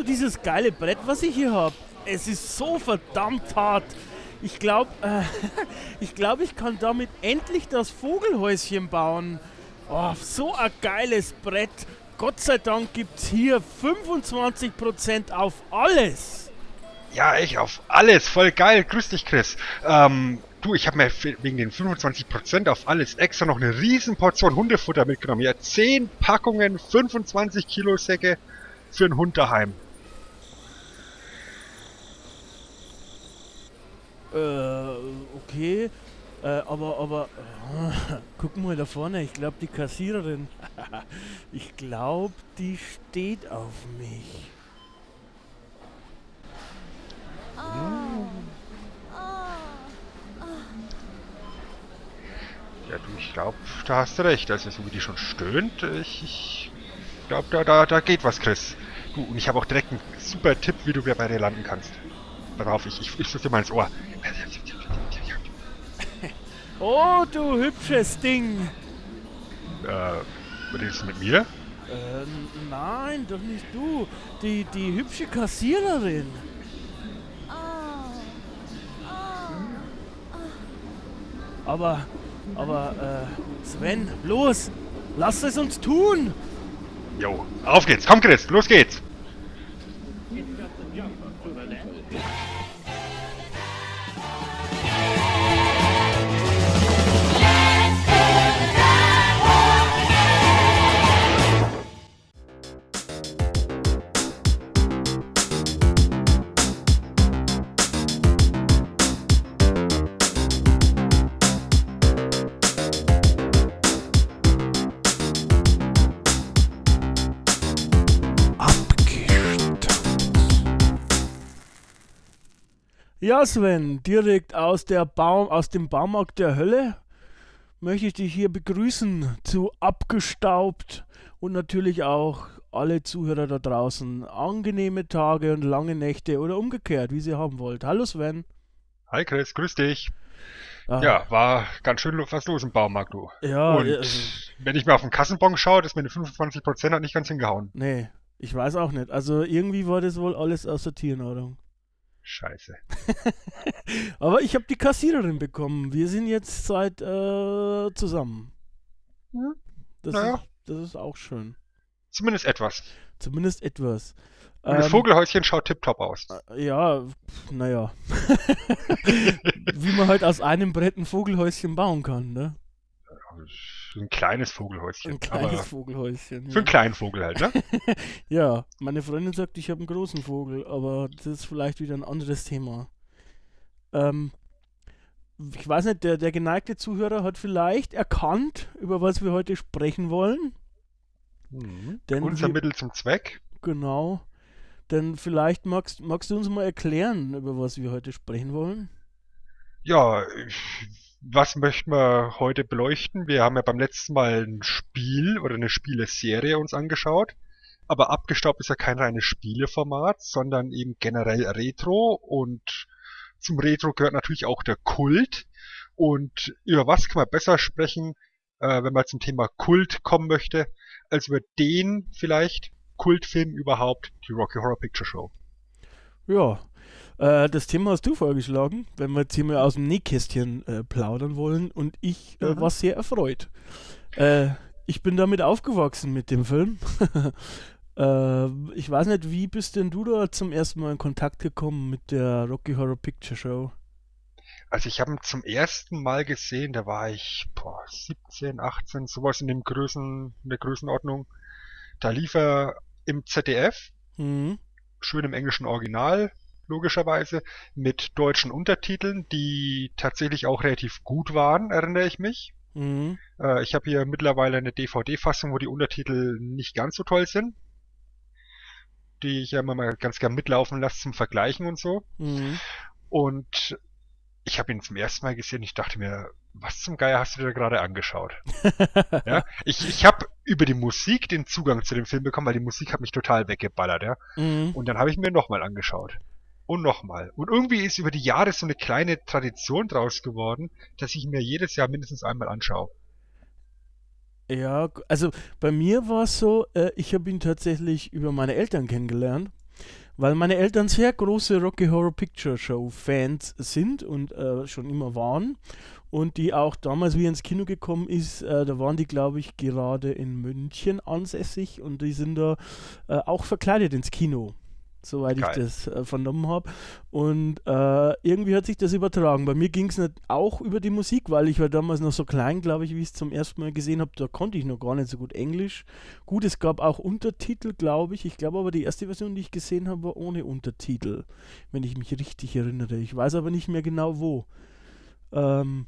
du dieses geile Brett, was ich hier habe? Es ist so verdammt hart. Ich glaube, äh, ich glaube, ich kann damit endlich das Vogelhäuschen bauen. Oh, so ein geiles Brett. Gott sei Dank gibt's hier 25% auf alles. Ja, echt, auf alles. Voll geil. Grüß dich, Chris. Ähm, du, ich habe mir wegen den 25% auf alles extra noch eine riesen Portion Hundefutter mitgenommen. Ja, 10 Packungen, 25 Kilo Säcke für einen Hund daheim. Äh, okay. Äh, aber, aber, äh, guck mal da vorne. Ich glaube, die Kassiererin, ich glaube, die steht auf mich. Ja, du, ich glaube, da hast du recht. Also, so wie die schon stöhnt, ich, ich glaube, da, da, da geht was, Chris. Du, und ich habe auch direkt einen super Tipp, wie du bei dir landen kannst. Darauf, ich, ich, ich dir mal ins Ohr. Oh, du hübsches Ding. Äh, redest du mit mir? Äh, nein, doch nicht du. Die, die hübsche Kassiererin. Aber, aber, äh, Sven, los, lass es uns tun. Jo, auf geht's. Komm, Chris, los geht's. Ja, Sven, direkt aus, der Baum, aus dem Baumarkt der Hölle möchte ich dich hier begrüßen zu Abgestaubt und natürlich auch alle Zuhörer da draußen. Angenehme Tage und lange Nächte oder umgekehrt, wie sie haben wollt. Hallo Sven. Hi, Chris, grüß dich. Ah, Ja, war ganz schön was los im Baumarkt, du. Ja, Und ja, also, wenn ich mir auf den Kassenbon schaue, das mit den 25% hat nicht ganz hingehauen. nee, ich weiß auch nicht. Also irgendwie war das wohl alles aus der Tiernahrung. Scheiße. Aber ich habe die Kassiererin bekommen. Wir sind jetzt seit äh, zusammen. Ja, Das, naja. ist, das ist auch schön. Zumindest etwas. Zumindest etwas. Und das Ähm, Vogelhäuschen schaut tipptopp aus. Ja, naja. Wie man halt aus einem Brett ein Vogelhäuschen bauen kann, ne? Ein kleines Vogelhäuschen. Ein kleines Vogelhäuschen. für Ja. einen kleinen Vogel halt, ne? ja, meine Freundin sagt, ich habe einen großen Vogel, aber das ist vielleicht wieder ein anderes Thema. Ähm, ich weiß nicht, der, der geneigte Zuhörer hat vielleicht erkannt, über was wir heute sprechen wollen. Mhm. Unser wir- Mittel zum Zweck. Genau. Denn vielleicht magst, magst du uns mal erklären, über was wir heute sprechen wollen? Ja, ich- was möchten wir heute beleuchten? Wir haben ja beim letzten Mal ein Spiel oder eine Spieleserie uns angeschaut. Aber abgestaubt ist ja kein reines Spieleformat, sondern eben generell Retro. Und zum Retro gehört natürlich auch der Kult. Und über was kann man besser sprechen, äh, wenn man zum Thema Kult kommen möchte, als über den vielleicht Kultfilm überhaupt, die Rocky Horror Picture Show. Ja, äh, das Thema hast du vorgeschlagen, wenn wir jetzt hier mal aus dem Nähkästchen äh, plaudern wollen und ich äh, Mhm. war sehr erfreut. Äh, ich bin damit aufgewachsen mit dem Film. äh, ich weiß nicht, wie bist denn du da zum ersten Mal in Kontakt gekommen mit der Rocky Horror Picture Show? Also ich habe ihn zum ersten Mal gesehen, da war ich boah, 17, 18, sowas in dem Größen, in der Größenordnung. Da lief er im ZDF, Mhm. schön im englischen Original, logischerweise, mit deutschen Untertiteln, die tatsächlich auch relativ gut waren, erinnere ich mich. Mhm. Äh, ich habe hier mittlerweile eine DVD-Fassung, wo die Untertitel nicht ganz so toll sind, die ich ja immer mal ganz gern mitlaufen lasse zum Vergleichen und so. Mhm. Und ich habe ihn zum ersten Mal gesehen. Ich dachte mir, was zum Geier hast du dir gerade angeschaut? ja, ich, ich habe über die Musik den Zugang zu dem Film bekommen, weil die Musik hat mich total weggeballert, ja. Mhm. Und dann habe ich mir nochmal angeschaut. Und nochmal. Und irgendwie ist über die Jahre so eine kleine Tradition draus geworden, dass ich mir jedes Jahr mindestens einmal anschaue. Ja, also bei mir war es so, äh, ich habe ihn tatsächlich über meine Eltern kennengelernt, weil meine Eltern sehr große Rocky Horror Picture Show Fans sind und äh, schon immer waren. Und die auch damals, wie er ins Kino gekommen ist, äh, da waren die, glaube ich, gerade in München ansässig und die sind da äh, auch verkleidet ins Kino, soweit ich Geil. das äh, vernommen habe. Und äh, irgendwie hat sich das übertragen. Bei mir ging es auch über die Musik, weil ich war damals noch so klein, glaube ich, wie ich es zum ersten Mal gesehen habe. Da konnte ich noch gar nicht so gut Englisch. Gut, es gab auch Untertitel, glaube ich. Ich glaube aber, die erste Version, die ich gesehen habe, war ohne Untertitel, wenn ich mich richtig erinnere. Ich weiß aber nicht mehr genau wo. Ähm,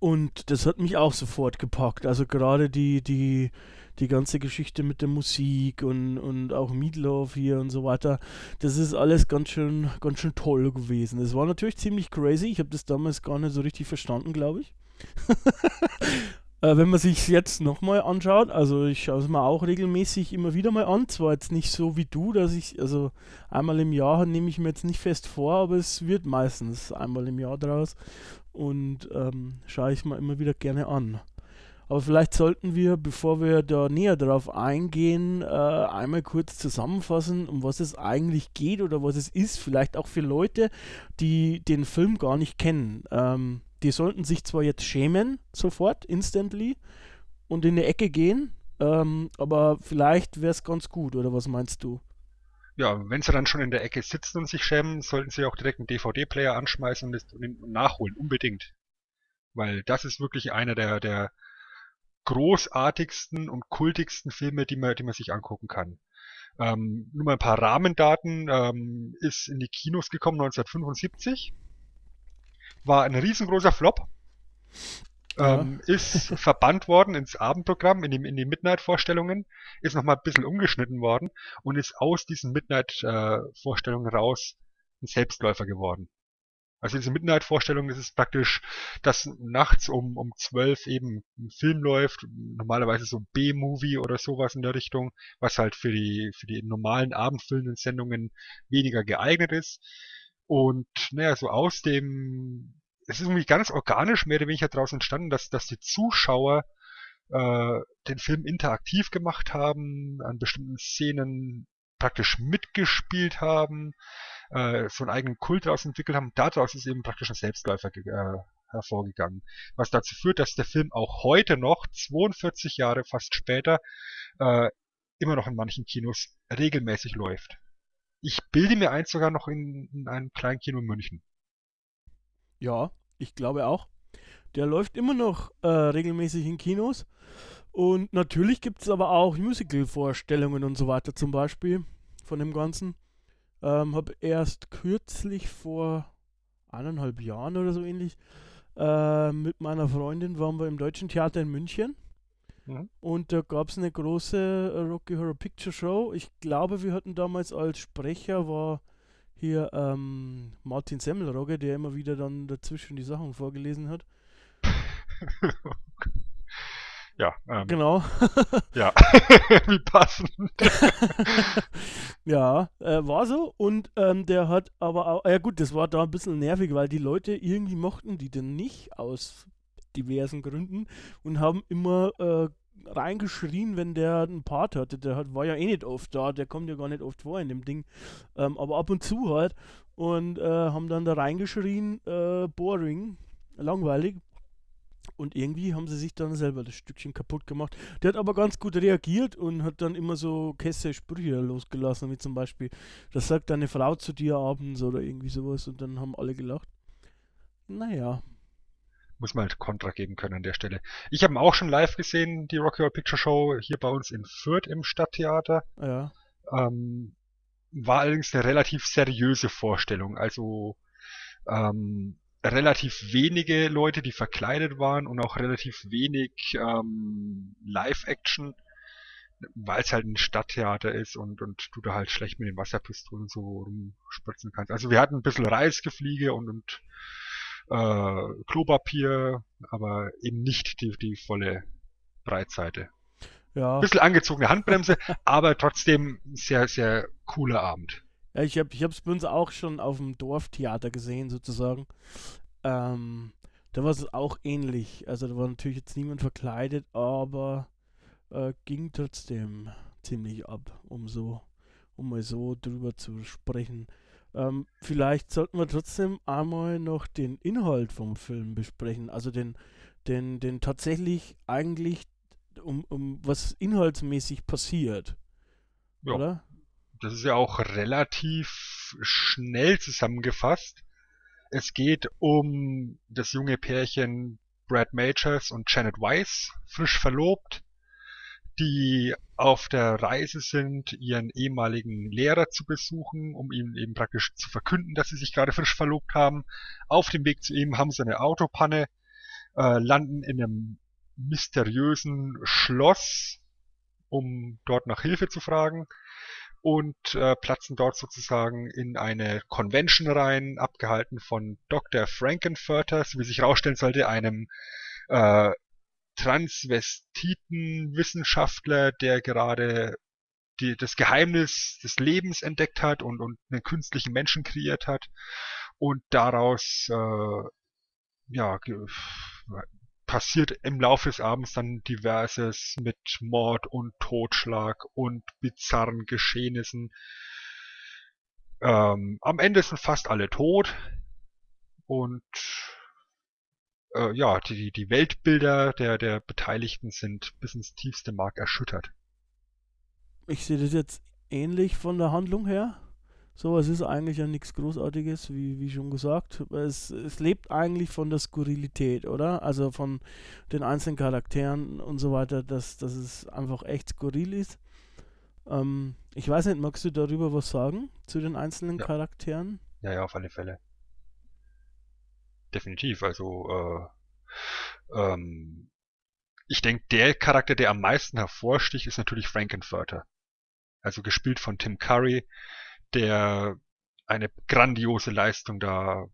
und das hat mich auch sofort gepackt. Also gerade die, die, die ganze Geschichte mit der Musik und, und auch Meatloaf hier und so weiter, das ist alles ganz schön, ganz schön toll gewesen. Es war natürlich ziemlich crazy. Ich habe das damals gar nicht so richtig verstanden, glaube ich. äh, wenn man sich jetzt nochmal anschaut, also ich schaue es mir auch regelmäßig immer wieder mal an. Zwar jetzt nicht so wie du, dass ich, also einmal im Jahr nehme ich mir jetzt nicht fest vor, aber es wird meistens einmal im Jahr draus und ähm, schaue ich mir immer wieder gerne an. Aber vielleicht sollten wir, bevor wir da näher drauf eingehen, äh, einmal kurz zusammenfassen, um was es eigentlich geht oder was es ist. Vielleicht auch für Leute, die den Film gar nicht kennen. Ähm, die sollten sich zwar jetzt schämen, sofort, instantly, und in die Ecke gehen, ähm, aber vielleicht wäre es ganz gut, oder was meinst du? Ja, wenn sie dann schon in der Ecke sitzen und sich schämen, sollten sie auch direkt einen DVD-Player anschmeißen und, nachholen, unbedingt. Weil das ist wirklich einer der, der großartigsten und kultigsten Filme, die man, die man sich angucken kann. Ähm, nur mal ein paar Rahmendaten. Ähm, ist in die Kinos gekommen 1975. War ein riesengroßer Flop. Ja. Ähm, ist verbannt worden ins Abendprogramm, in die, in die Midnight-Vorstellungen, ist nochmal ein bisschen umgeschnitten worden und ist aus diesen Midnight-Vorstellungen raus ein Selbstläufer geworden. Also diese Midnight-Vorstellung, das ist praktisch, dass nachts um, um 12 eben ein Film läuft, normalerweise so B-Movie oder sowas in der Richtung, was halt für die, für die normalen abendfüllenden Sendungen weniger geeignet ist. Und naja, so aus dem, es ist irgendwie ganz organisch mehr oder weniger daraus entstanden, dass, dass die Zuschauer äh, den Film interaktiv gemacht haben, an bestimmten Szenen praktisch mitgespielt haben, äh, so einen eigenen Kult daraus entwickelt haben. Daraus ist eben praktisch ein Selbstläufer äh, hervorgegangen. Was dazu führt, dass der Film auch heute noch, 42 Jahre fast später, äh, immer noch in manchen Kinos regelmäßig läuft. Ich bilde mir eins sogar noch in, in einem kleinen Kino in München. Ja, ich glaube auch. Der läuft immer noch äh, regelmäßig in Kinos. Und natürlich gibt es aber auch Musical-Vorstellungen und so weiter zum Beispiel von dem Ganzen. Ähm, habe erst kürzlich vor eineinhalb Jahren oder so ähnlich äh, mit meiner Freundin waren wir im Deutschen Theater in München. Mhm. Und da gab es eine große Rocky Horror Picture Show. Ich glaube, wir hatten damals als Sprecher war hier ähm, Martin Semmelrogge, der immer wieder dann dazwischen die Sachen vorgelesen hat. ja, ähm, Genau. ja, wie passend. ja, äh, war so. Und ähm, der hat aber auch, ja gut, das war da ein bisschen nervig, weil die Leute irgendwie mochten die denn nicht aus diversen Gründen und haben immer äh, reingeschrien, wenn der einen Part hatte. Der hat, war ja eh nicht oft da, der kommt ja gar nicht oft vor in dem Ding. Ähm, aber ab und zu halt. Und äh, haben dann da reingeschrien, äh, boring, langweilig. Und irgendwie haben sie sich dann selber das Stückchen kaputt gemacht. Der hat aber ganz gut reagiert und hat dann immer so Käse Sprüche losgelassen, wie zum Beispiel, das sagt deine Frau zu dir abends oder irgendwie sowas und dann haben alle gelacht. Naja, Muss man halt Kontra geben können an der Stelle. Ich habe ihn auch schon live gesehen, die Rocky Horror Picture Show, hier bei uns in Fürth im Stadttheater. ja. Ähm, war allerdings eine relativ seriöse Vorstellung. Also ähm, relativ wenige Leute, die verkleidet waren und auch relativ wenig ähm, Live-Action, weil es halt ein Stadttheater ist und, und du da halt schlecht mit den Wasserpistolen so rumspritzen kannst. Also wir hatten ein bisschen Reisgefliege und, und äh, Klopapier, aber eben nicht die, die volle Breitseite. Ja. Bisschen angezogene Handbremse, aber trotzdem sehr, sehr cooler Abend. Ja, ich habe ich es bei uns auch schon auf dem Dorftheater gesehen, sozusagen. Ähm, Da war es auch ähnlich. Also da war natürlich jetzt niemand verkleidet, aber äh, ging trotzdem ziemlich ab, um so, um mal so drüber zu sprechen. Ähm, vielleicht sollten wir trotzdem einmal noch den Inhalt vom Film besprechen, also den, den, den tatsächlich eigentlich um, um was inhaltsmäßig passiert. Ja. Oder? Das ist ja auch relativ schnell zusammengefasst. Es geht um das junge Pärchen Brad Majors und Janet Weiss, frisch verlobt, die auf der Reise sind, ihren ehemaligen Lehrer zu besuchen, um ihm eben praktisch zu verkünden, dass sie sich gerade frisch verlobt haben. Auf dem Weg zu ihm haben sie eine Autopanne, äh, landen in einem mysteriösen Schloss, um dort nach Hilfe zu fragen und äh, platzen dort sozusagen in eine Convention rein, abgehalten von Dr. Frankenfurter, wie sich herausstellen sollte, einem äh, Transvestiten-Wissenschaftler, der gerade die, das Geheimnis des Lebens entdeckt hat und, und einen künstlichen Menschen kreiert hat und daraus äh, ja, passiert im Laufe des Abends dann diverses mit Mord und Totschlag und bizarren Geschehnissen. Ähm, am Ende sind fast alle tot und äh, ja, die, die Weltbilder der, der Beteiligten sind bis ins tiefste Mark erschüttert. Ich sehe das jetzt ähnlich von der Handlung her. So, es ist eigentlich ja nichts Großartiges, wie, wie schon gesagt. Es, es lebt eigentlich von der Skurrilität, oder? Also von den einzelnen Charakteren und so weiter, dass, dass es einfach echt skurril ist. Ähm, ich weiß nicht, magst du darüber was sagen? Zu den einzelnen ja. Charakteren? Ja, ja, auf alle Fälle. Definitiv. Also, äh, ähm, ich denke, der Charakter, der am meisten hervorsticht, ist natürlich Frankenfurter. Also gespielt von Tim Curry der eine grandiose Leistung da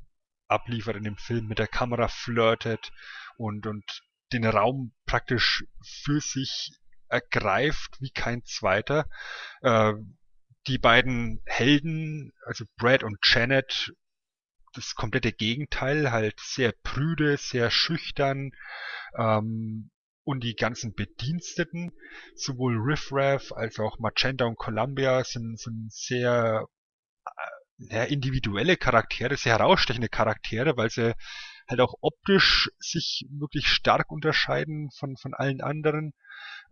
abliefert in dem Film, mit der Kamera flirtet und, und den Raum praktisch für sich ergreift wie kein zweiter. Äh, die beiden Helden, also Brad und Janet, das komplette Gegenteil, halt sehr prüde, sehr schüchtern, ähm, und die ganzen Bediensteten, sowohl Riff Raff als auch Magenta und Columbia sind, sind sehr ja, individuelle Charaktere, sehr herausstechende Charaktere, weil sie halt auch optisch sich wirklich stark unterscheiden von, von allen anderen.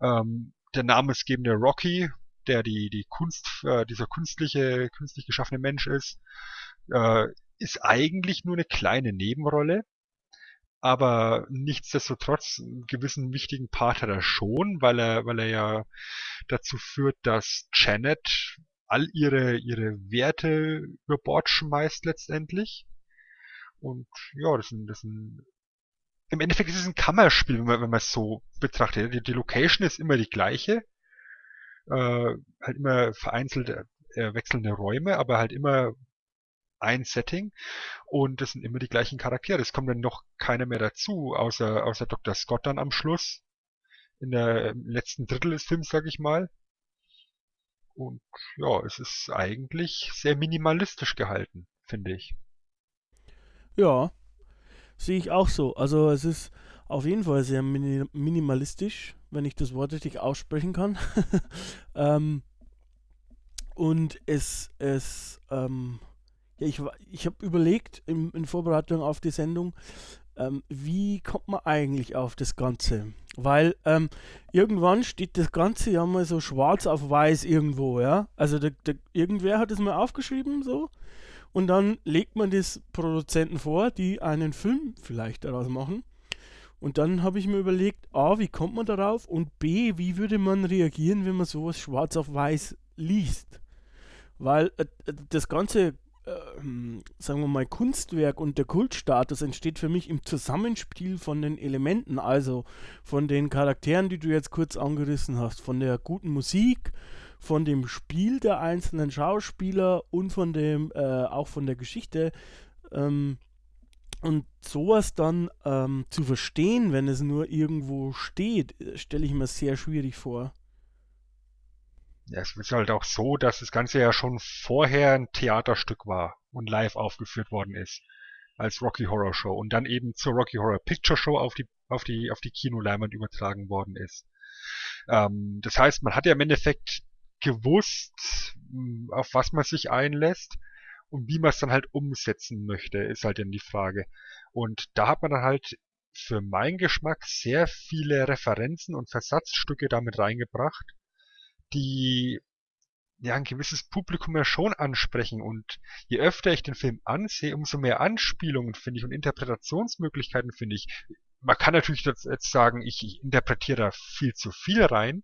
Ähm, der namensgebende Rocky, der die, die Kunst, äh, dieser künstliche, künstlich geschaffene Mensch ist, äh, ist eigentlich nur eine kleine Nebenrolle. Aber nichtsdestotrotz einen gewissen wichtigen Part hat er schon, weil er, weil er ja dazu führt, dass Janet all ihre, ihre Werte über Bord schmeißt letztendlich. Und ja, das sind, das sind im Endeffekt ist es ein Kammerspiel, wenn man, wenn man es so betrachtet. Die, die Location ist immer die gleiche. Äh, halt immer vereinzelt äh, wechselnde Räume, aber halt immer ein Setting und das sind immer die gleichen Charaktere. Es kommt dann noch keiner mehr dazu, außer, außer Dr. Scott dann am Schluss. In der letzten Drittel des Films, sag ich mal. Und ja, es ist eigentlich sehr minimalistisch gehalten, finde ich. Ja, sehe ich auch so. Also es ist auf jeden Fall sehr minimalistisch, wenn ich das Wort richtig aussprechen kann. ähm, und es, es, ähm, ja, ich, ich habe überlegt in, in Vorbereitung auf die Sendung, ähm, wie kommt man eigentlich auf das Ganze? Weil ähm, irgendwann steht das Ganze ja mal so schwarz auf weiß irgendwo, ja. Also der, der, irgendwer hat es mal aufgeschrieben so. Und dann legt man das Produzenten vor, die einen Film vielleicht daraus machen. Und dann habe ich mir überlegt, A, wie kommt man darauf? Und B, wie würde man reagieren, wenn man sowas schwarz auf weiß liest? Weil äh, das Ganze ähm, sagen wir mal, Kunstwerk und der Kultstatus entsteht für mich im Zusammenspiel von den Elementen, also von den Charakteren, die du jetzt kurz angerissen hast, von der guten Musik, von dem Spiel der einzelnen Schauspieler und von dem, äh, auch von der Geschichte. Ähm, und sowas dann ähm, zu verstehen, wenn es nur irgendwo steht, stelle ich mir sehr schwierig vor. Ja, es ist halt auch so, dass das Ganze ja schon vorher ein Theaterstück war und live aufgeführt worden ist. als Rocky Horror Show und dann eben zur Rocky Horror Picture Show auf die auf die auf die Kinoleinwand übertragen worden ist. Ähm, das heißt, man hat ja im Endeffekt gewusst, hm, auf was man sich einlässt und wie man es dann halt umsetzen möchte, ist halt dann die Frage. Und da hat man dann halt für meinen Geschmack sehr viele Referenzen und Versatzstücke damit reingebracht, die ja ein gewisses Publikum ja schon ansprechen. Und je öfter ich den Film ansehe, umso mehr Anspielungen finde ich und Interpretationsmöglichkeiten finde ich. Man kann natürlich jetzt sagen, ich, ich interpretiere da viel zu viel rein,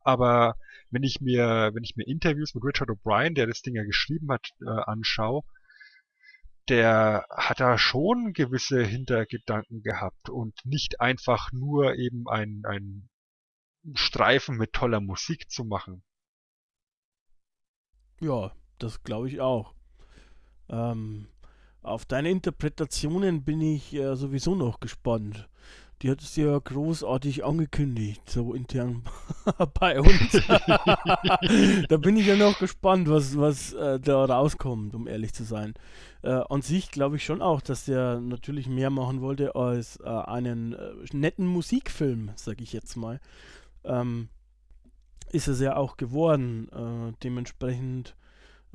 aber wenn ich mir, wenn ich mir Interviews mit Richard O'Brien, der das Ding ja geschrieben hat, äh, anschaue, der hat da schon gewisse Hintergedanken gehabt und nicht einfach nur eben ein, ein Streifen mit toller Musik zu machen. Ja, das glaube ich auch. Ähm, auf deine Interpretationen bin ich äh, sowieso noch gespannt. Die hat es ja großartig angekündigt, so intern bei uns. da bin ich ja noch gespannt, was, was äh, da rauskommt, um ehrlich zu sein. Äh, an sich glaube ich schon auch, dass der natürlich mehr machen wollte als äh, einen äh, netten Musikfilm, sage ich jetzt mal. Ähm, ist es ja auch geworden. Äh, dementsprechend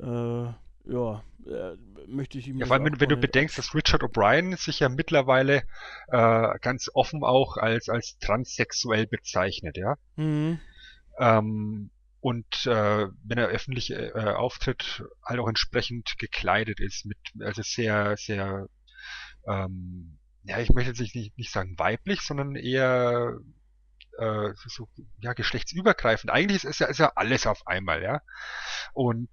äh, ja, äh, möchte ich ihm. Ja, vor allem, wenn, wenn du bedenkst, dass Richard O'Brien sich ja mittlerweile äh, ganz offen auch als, als transsexuell bezeichnet, ja. Mhm. Ähm, und äh, wenn er öffentlich äh, auftritt, halt auch entsprechend gekleidet ist, mit also sehr, sehr, ähm, ja, ich möchte jetzt nicht, nicht sagen weiblich, sondern eher äh, so, ja, geschlechtsübergreifend. Eigentlich ist, ist, ja, ist ja alles auf einmal, ja. Und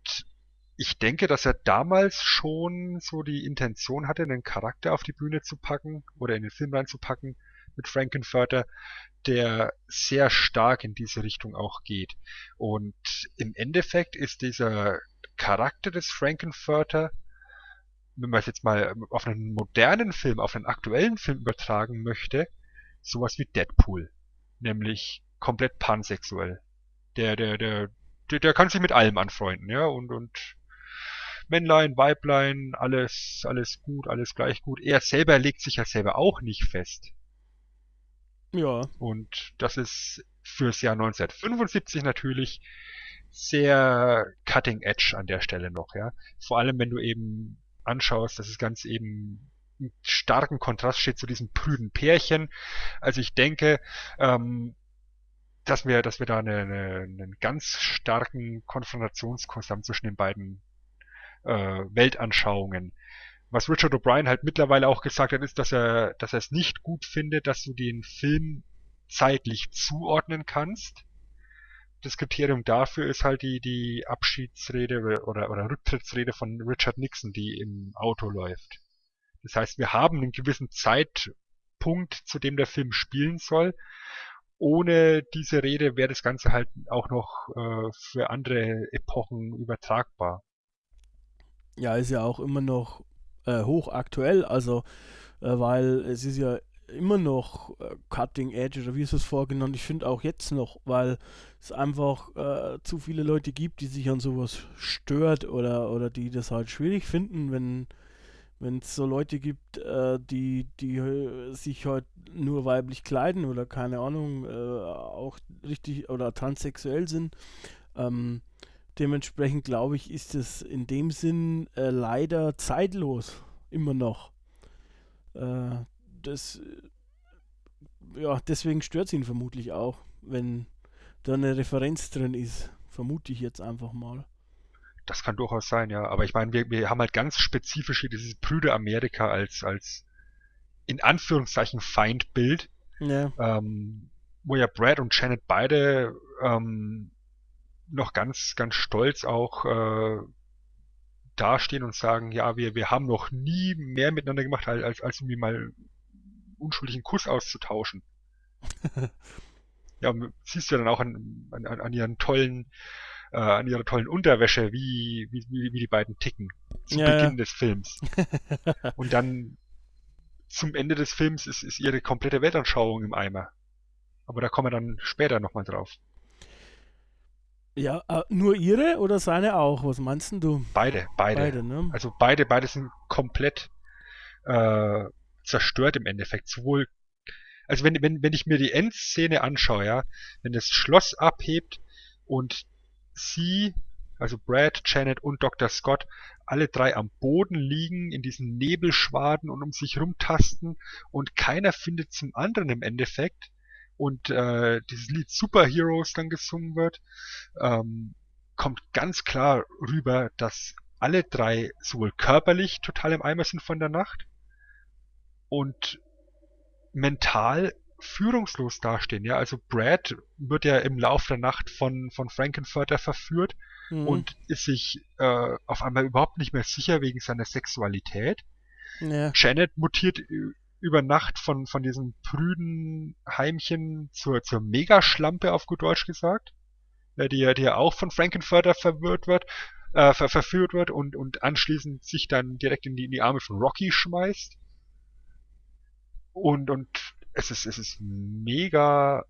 ich denke, dass er damals schon so die Intention hatte, einen Charakter auf die Bühne zu packen oder in den Film reinzupacken mit Frankenfurter, der sehr stark in diese Richtung auch geht. Und im Endeffekt ist dieser Charakter des Frankenfurter, wenn man es jetzt mal auf einen modernen Film, auf einen aktuellen Film übertragen möchte, sowas wie Deadpool. Nämlich komplett pansexuell. Der, der, der, der, der kann sich mit allem anfreunden, ja, und, und Männlein, Weiblein, alles, alles gut, alles gleich gut. Er selber legt sich ja selber auch nicht fest. Ja. Und das ist fürs Jahr 1975 natürlich sehr cutting edge an der Stelle noch, ja. Vor allem, wenn du eben anschaust, dass es ganz eben starken Kontrast steht zu diesem prüden Pärchen. Also ich denke, ähm, dass wir, dass wir da eine, eine, einen ganz starken Konfrontationskurs haben zwischen den beiden äh, Weltanschauungen. Was Richard O'Brien halt mittlerweile auch gesagt hat, ist, dass er, dass er es nicht gut findet, dass du den Film zeitlich zuordnen kannst. Das Kriterium dafür ist halt die, die Abschiedsrede oder, oder Rücktrittsrede von Richard Nixon, die im Auto läuft. Das heißt, wir haben einen gewissen Zeitpunkt, zu dem der Film spielen soll. Ohne diese Rede wäre das Ganze halt auch noch äh, für andere Epochen übertragbar ja, ist ja auch immer noch äh, hochaktuell, also äh, weil es ist ja immer noch äh, Cutting Edge oder wie ist es vorgenommen? Ich finde auch jetzt noch, weil es einfach äh, zu viele Leute gibt, die sich an sowas stört oder, oder die das halt schwierig finden, wenn wenn es so Leute gibt, äh, die, die äh, sich halt nur weiblich kleiden oder keine Ahnung, auch richtig oder transsexuell sind. Ähm, Dementsprechend glaube ich, ist es in dem Sinn äh, leider zeitlos immer noch. Äh, das, ja, deswegen stört es ihn vermutlich auch, wenn da eine Referenz drin ist. Vermute ich jetzt einfach mal. Das kann durchaus sein, ja. Aber ich meine, wir, wir haben halt ganz spezifisch hier dieses Brüder Amerika als, als in Anführungszeichen Feindbild. Ja. Ähm, wo ja Brad und Janet beide ähm, noch ganz, ganz stolz auch äh, dastehen und sagen, ja, wir, wir haben noch nie mehr miteinander gemacht, als, als, als irgendwie mal unschuldigen Kuss auszutauschen. ja, siehst du dann auch an, an, an ihren tollen, äh, an ihrer tollen Unterwäsche, wie, wie, wie, die beiden ticken zu ja, Beginn ja. des Films. und dann zum Ende des Films ist, ist ihre komplette Weltanschauung im Eimer. Aber da kommen wir dann später nochmal drauf. Ja, äh, nur ihre oder seine auch? Was meinst du? Beide, beide. beide ne? Also beide, beide sind komplett äh, zerstört im Endeffekt. Sowohl, also wenn, wenn, wenn ich mir die Endszene anschaue, ja, wenn das Schloss abhebt und sie, also Brad, Janet und Dr. Scott, alle drei am Boden liegen, in diesen Nebelschwaden und um sich rumtasten und keiner findet zum anderen im Endeffekt und äh, dieses Lied Superheroes dann gesungen wird, ähm, kommt ganz klar rüber, dass alle drei sowohl körperlich total im Eimer sind von der Nacht und mental führungslos dastehen. Ja, also Brad wird ja im Laufe der Nacht von, von Frankenfurter verführt mhm. und ist sich äh, auf einmal überhaupt nicht mehr sicher wegen seiner Sexualität. Ja. Janet mutiert über Nacht von, von diesem prüden Heimchen zur, zur Megaschlampe auf gut Deutsch gesagt, die, ja, die ja auch von Frankenfurter verwirrt wird, äh, ver verführt wird und, und anschließend sich dann direkt in die, in die Arme von Rocky schmeißt. Und, und es ist, es ist mega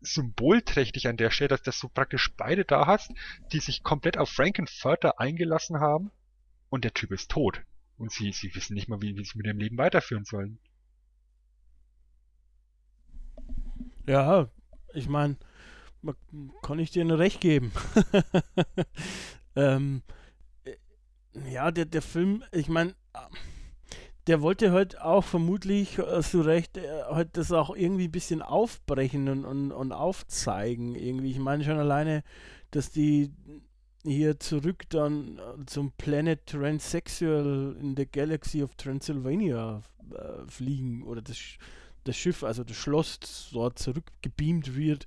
symbolträchtig an der Stelle, dass, dass du praktisch beide da hast, die sich komplett auf Frankenfurter eingelassen haben und der Typ ist tot. Und sie, sie wissen nicht mal, wie, wie sie mit ihrem Leben weiterführen sollen. Ja, ich meine, kann ich dir nur recht geben. ähm, äh, ja, der, der Film, ich meine, der wollte halt auch vermutlich, hast du recht, äh, halt das auch irgendwie ein bisschen aufbrechen und, und, und aufzeigen. Irgendwie. Ich meine schon alleine, dass die hier zurück dann äh, zum Planet Transsexual in der Galaxy of Transylvania äh, fliegen oder das, das Schiff, also das Schloss dort zurückgebeamt wird,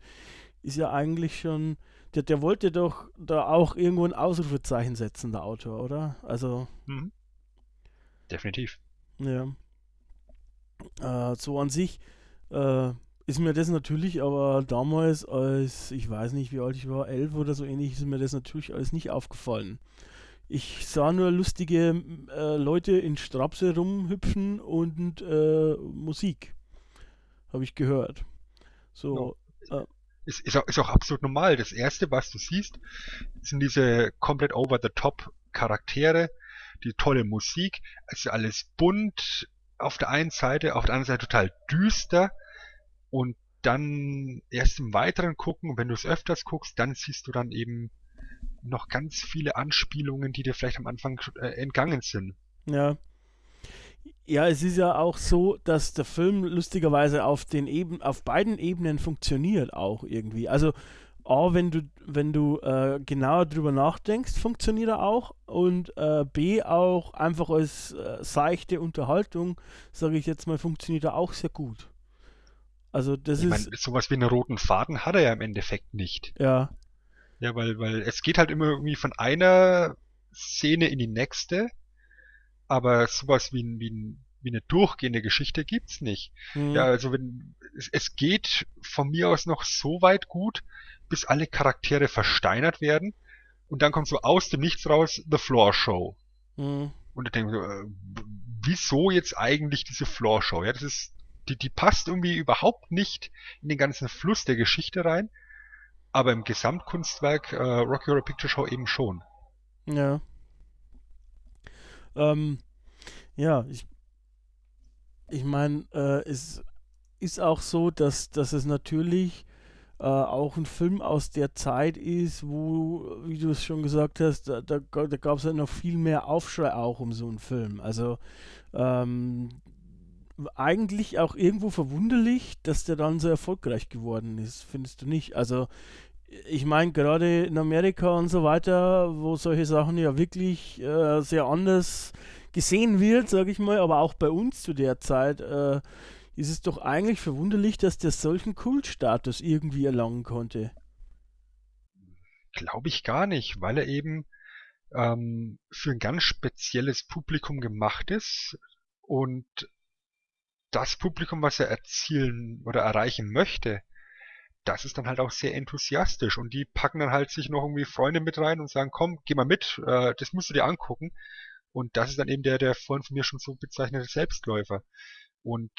ist ja eigentlich schon. Der, der wollte doch da auch irgendwo ein Ausrufezeichen setzen, der Autor, oder? Also. Mhm. Definitiv. Ja. Äh, so an sich äh, ist mir das natürlich, aber damals, als ich weiß nicht, wie alt ich war, elf oder so ähnlich, ist mir das natürlich alles nicht aufgefallen. Ich sah nur lustige äh, Leute in Strapse rumhüpfen und äh, Musik. Habe ich gehört. So. No. Äh, ist, ist, auch, ist auch absolut normal. Das erste, was du siehst, sind diese komplett over the top Charaktere, die tolle Musik, also alles bunt auf der einen Seite, auf der anderen Seite total düster und dann erst im weiteren gucken, wenn du es öfters guckst, dann siehst du dann eben noch ganz viele Anspielungen, die dir vielleicht am Anfang äh, entgangen sind. Ja. Ja, es ist ja auch so, dass der Film lustigerweise auf den Eben, auf beiden Ebenen funktioniert auch irgendwie. Also A, wenn du, wenn du äh, genauer drüber nachdenkst, funktioniert er auch. Und äh, B, auch einfach als äh, seichte Unterhaltung, sage ich jetzt mal, funktioniert er auch sehr gut. Also das ich ist. Mein, sowas wie einen roten Faden hat er ja im Endeffekt nicht. Ja. Ja, weil, weil es geht halt immer irgendwie von einer Szene in die nächste, aber sowas wie, wie, wie eine durchgehende Geschichte gibt's nicht. Mhm. Ja, also wenn es, es geht von mir aus noch so weit gut, bis alle Charaktere versteinert werden und dann kommt so aus dem Nichts raus The Floor Show. Mhm. Und ich denke so, äh, wieso jetzt eigentlich diese Floor Show? Ja, das ist, die, die passt irgendwie überhaupt nicht in den ganzen Fluss der Geschichte rein, aber im Gesamtkunstwerk äh, Rocky Horror Picture Show eben schon. Ja. Ähm, ja, ich, ich meine, äh, es ist auch so, dass, dass es natürlich äh, auch ein Film aus der Zeit ist, wo, wie du es schon gesagt hast, da, da, da gab es halt noch viel mehr Aufschrei auch um so einen Film. Also ähm, eigentlich auch irgendwo verwunderlich, dass der dann so erfolgreich geworden ist, findest du nicht? Also ich meine, gerade in Amerika und so weiter, wo solche Sachen ja wirklich äh, sehr anders gesehen wird, sage ich mal, aber auch bei uns zu der Zeit, äh, ist es doch eigentlich verwunderlich, dass der solchen Kultstatus irgendwie erlangen konnte. Glaube ich gar nicht, weil er eben ähm, für ein ganz spezielles Publikum gemacht ist und das Publikum, was er erzielen oder erreichen möchte, das ist dann halt auch sehr enthusiastisch und die packen dann halt sich noch irgendwie Freunde mit rein und sagen, komm, geh mal mit, äh, das musst du dir angucken. Und das ist dann eben der, der vorhin von mir schon so bezeichnete Selbstläufer. Und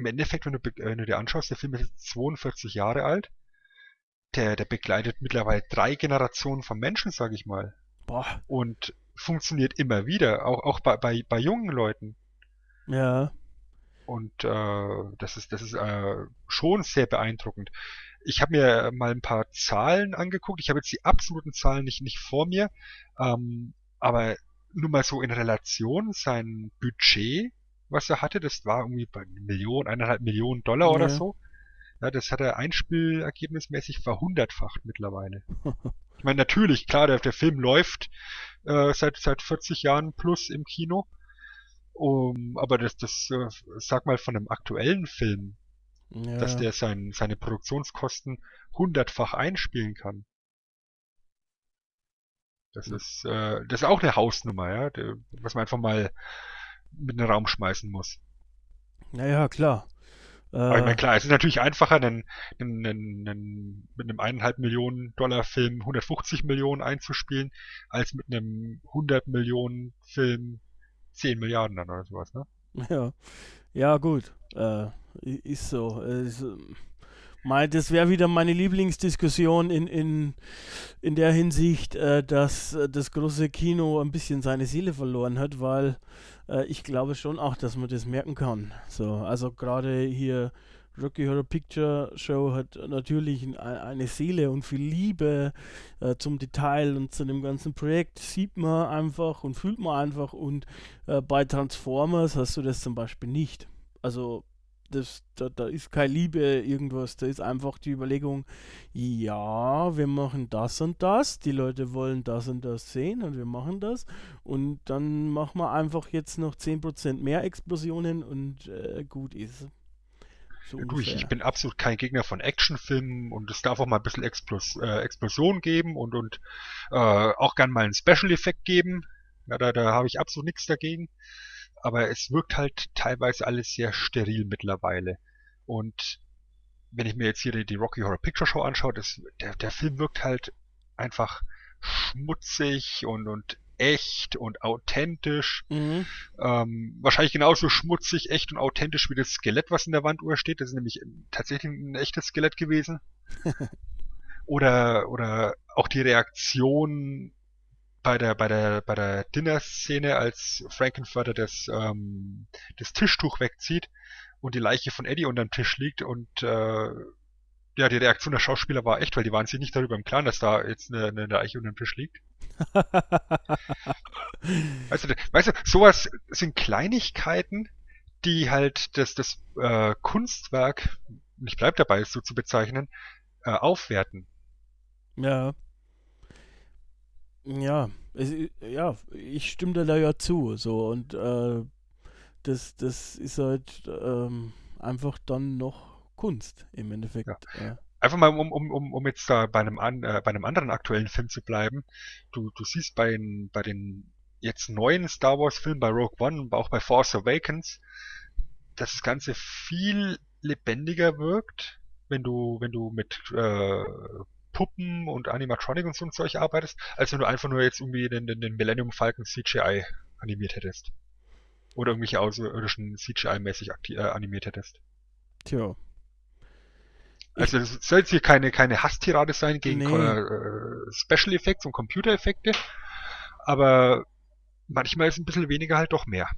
im Endeffekt, wenn du, wenn du dir anschaust, der Film ist jetzt 42 Jahre alt. Der, der begleitet mittlerweile drei Generationen von Menschen, sag ich mal. Boah. Und funktioniert immer wieder, auch, auch bei, bei, bei jungen Leuten. Ja. Und äh, das ist, das ist äh, schon sehr beeindruckend. Ich habe mir mal ein paar Zahlen angeguckt. Ich habe jetzt die absoluten Zahlen nicht, nicht vor mir. Ähm, aber nur mal so in Relation, sein Budget, was er hatte, das war irgendwie bei Million, eineinhalb Millionen Dollar oder Ja. so. Ja, das hat er einspielergebnismäßig verhundertfacht mittlerweile. Ich meine, natürlich, klar, der, der Film läuft äh, seit, seit 40 Jahren plus im Kino. Um, aber das, das, äh, sag mal von einem aktuellen Film, ja. dass der sein, seine Produktionskosten hundertfach einspielen kann. Das ist, äh, das ist auch eine Hausnummer, ja, was man einfach mal mit in den Raum schmeißen muss. Naja, klar. Aber ich meine, Äh, klar, es ist natürlich einfacher, einen, einen, einen, mit einem eineinhalb Millionen Dollar Film 150 Millionen einzuspielen, als mit einem 100 Millionen Film 10 Milliarden dann oder sowas, ne? ja. Ja, gut. Äh, ist so. Es, mein, das wäre wieder meine Lieblingsdiskussion in, in, in der Hinsicht, äh, dass äh, das große Kino ein bisschen seine Seele verloren hat, weil äh, ich glaube schon auch, dass man das merken kann. So, also gerade hier Rocky Horror Picture Show hat natürlich ein, eine Seele und viel Liebe äh, zum Detail und zu dem ganzen Projekt sieht man einfach und fühlt man einfach und äh, bei Transformers hast du das zum Beispiel nicht. Also das, da, da ist keine Liebe irgendwas, da ist einfach die Überlegung, ja, wir machen das und das, die Leute wollen das und das sehen und wir machen das und dann machen wir einfach jetzt noch 10% mehr Explosionen und äh, gut ist. So Du, ich, ich bin absolut kein Gegner von Actionfilmen und es darf auch mal ein bisschen Explos äh, Explosion geben und, und äh, auch gern mal einen Special Effekt geben. Ja, da, da habe ich absolut nichts dagegen. Aber es wirkt halt teilweise alles sehr steril mittlerweile. Und wenn ich mir jetzt hier die, die Rocky Horror Picture Show anschaue, das, der, der Film wirkt halt einfach schmutzig und, und echt und authentisch. Mhm. Ähm, wahrscheinlich genauso schmutzig, echt und authentisch wie das Skelett, was in der Wanduhr steht. Das ist nämlich tatsächlich ein echtes Skelett gewesen. oder, oder auch die Reaktion bei der, bei der, bei der Dinner-Szene, als Frankenfurter das, ähm, das Tischtuch wegzieht und die Leiche von Eddie unter dem Tisch liegt und äh, ja, die Reaktion der Schauspieler war echt, weil die waren sich nicht darüber im Klaren, dass da jetzt eine, eine Leiche unter dem Tisch liegt. Weißt du, weißt du, sowas sind Kleinigkeiten, die halt das, das äh, Kunstwerk, ich bleib dabei, es so zu bezeichnen, äh, aufwerten. Ja. Ja, es, ja, ich stimme dir da ja zu, so und äh, das, das ist halt ähm, einfach dann noch Kunst im Endeffekt. Ja. Einfach mal, um, um, um, um jetzt da bei einem, an, äh, bei einem anderen aktuellen Film zu bleiben. Du, du siehst bei den, bei den jetzt neuen Star Wars Filmen, bei Rogue One, auch bei Force Awakens, dass das Ganze viel lebendiger wirkt, wenn du, wenn du mit äh, Puppen und Animatronic und so ein Zeug arbeitest, als wenn du einfach nur jetzt irgendwie den, den, den Millennium Falcon CGI animiert hättest. Oder irgendwelche außerirdischen CGI-mäßig äh, animiert hättest. Tja. Also es soll jetzt hier keine, keine Hasstirade sein gegen Nee. äh, Special Effects und Computereffekte, aber manchmal ist ein bisschen weniger halt doch mehr.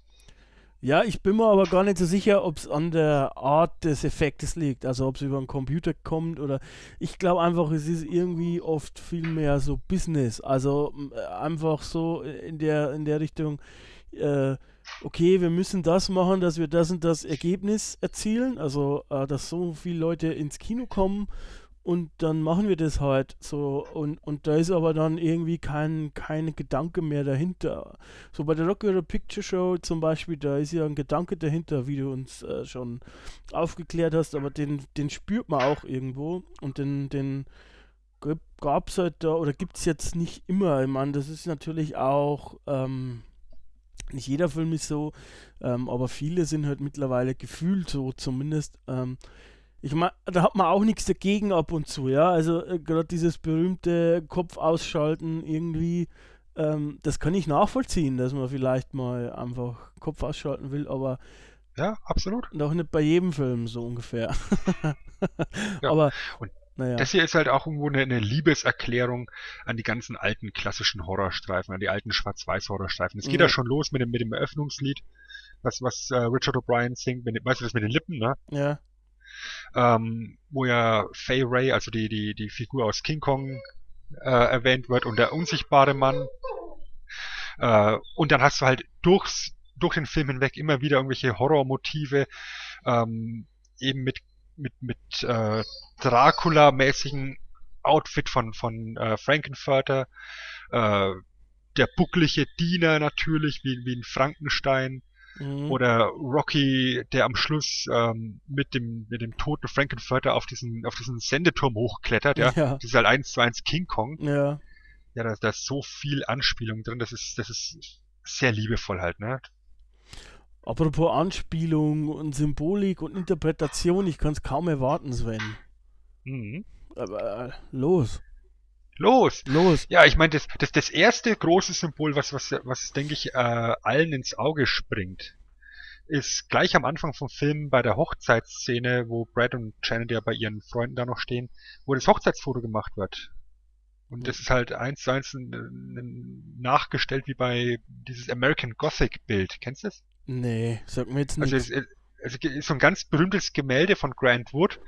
Ja, ich bin mir aber gar nicht so sicher, ob es an der Art des Effektes liegt. Also ob es über einen Computer kommt oder ich glaube einfach, es ist irgendwie oft viel mehr so Business. Also einfach so in der, in der Richtung, äh, okay, wir müssen das machen, dass wir das und das Ergebnis erzielen. Also äh, dass so viele Leute ins Kino kommen und dann machen wir das halt so und, und da ist aber dann irgendwie kein, kein Gedanke mehr dahinter. So bei der Rocky Picture Show zum Beispiel, da ist ja ein Gedanke dahinter, wie du uns äh, schon aufgeklärt hast, aber den, den spürt man auch irgendwo und den, den gab es halt da oder gibt es jetzt nicht immer. Ich meine, das ist natürlich auch, ähm, nicht jeder Film ist so, ähm, aber viele sind halt mittlerweile gefühlt so zumindest. Ähm, ich meine, da hat man auch nichts dagegen ab und zu, ja. Also äh, gerade dieses berühmte Kopf ausschalten irgendwie, ähm, das kann ich nachvollziehen, dass man vielleicht mal einfach Kopf ausschalten will, aber Ja, absolut. doch nicht bei jedem Film so ungefähr. Ja, aber und naja, Das hier ist halt auch irgendwo eine, eine Liebeserklärung an die ganzen alten klassischen Horrorstreifen, an die alten Schwarz-Weiß-Horrorstreifen. Es geht Ja. ja schon los mit dem, mit dem Eröffnungslied, was, was äh, Richard O'Brien singt, mit, weißt du das mit den Lippen, ne? Ja. Ähm, wo ja Fay Ray, also die, die, die Figur aus King Kong, äh, erwähnt wird und der unsichtbare Mann. Äh, und dann hast du halt durchs, durch den Film hinweg immer wieder irgendwelche Horrormotive, ähm, eben mit, mit, mit äh, Dracula-mäßigen Outfit von, von äh, Frankenfurter, äh, der bucklige Diener natürlich, wie, wie ein Frankenstein. Mhm. Oder Rocky, der am Schluss ähm, mit dem mit dem toten Frankenfurter auf diesen auf diesen Sendeturm hochklettert, ja. Ja. Das ist halt eins zu eins King Kong. Ja. Ja, da, da ist so viel Anspielung drin, das ist das ist sehr liebevoll halt, ne? Apropos Anspielung und Symbolik und Interpretation, ich kann es kaum erwarten, Sven. Mhm. Aber äh, los, Los! los. Ja, ich meine, das, das, das erste große Symbol, was, was, was denke ich, äh, allen ins Auge springt, ist gleich am Anfang vom Film bei der Hochzeitsszene, wo Brad und Janet ja bei ihren Freunden da noch stehen, wo das Hochzeitsfoto gemacht wird. Und das ist halt eins zu eins nachgestellt wie bei dieses American Gothic Bild. Kennst du das? Nee, sag mir jetzt Also nichts. es, ist so ein ganz berühmtes Gemälde von Grant Wood.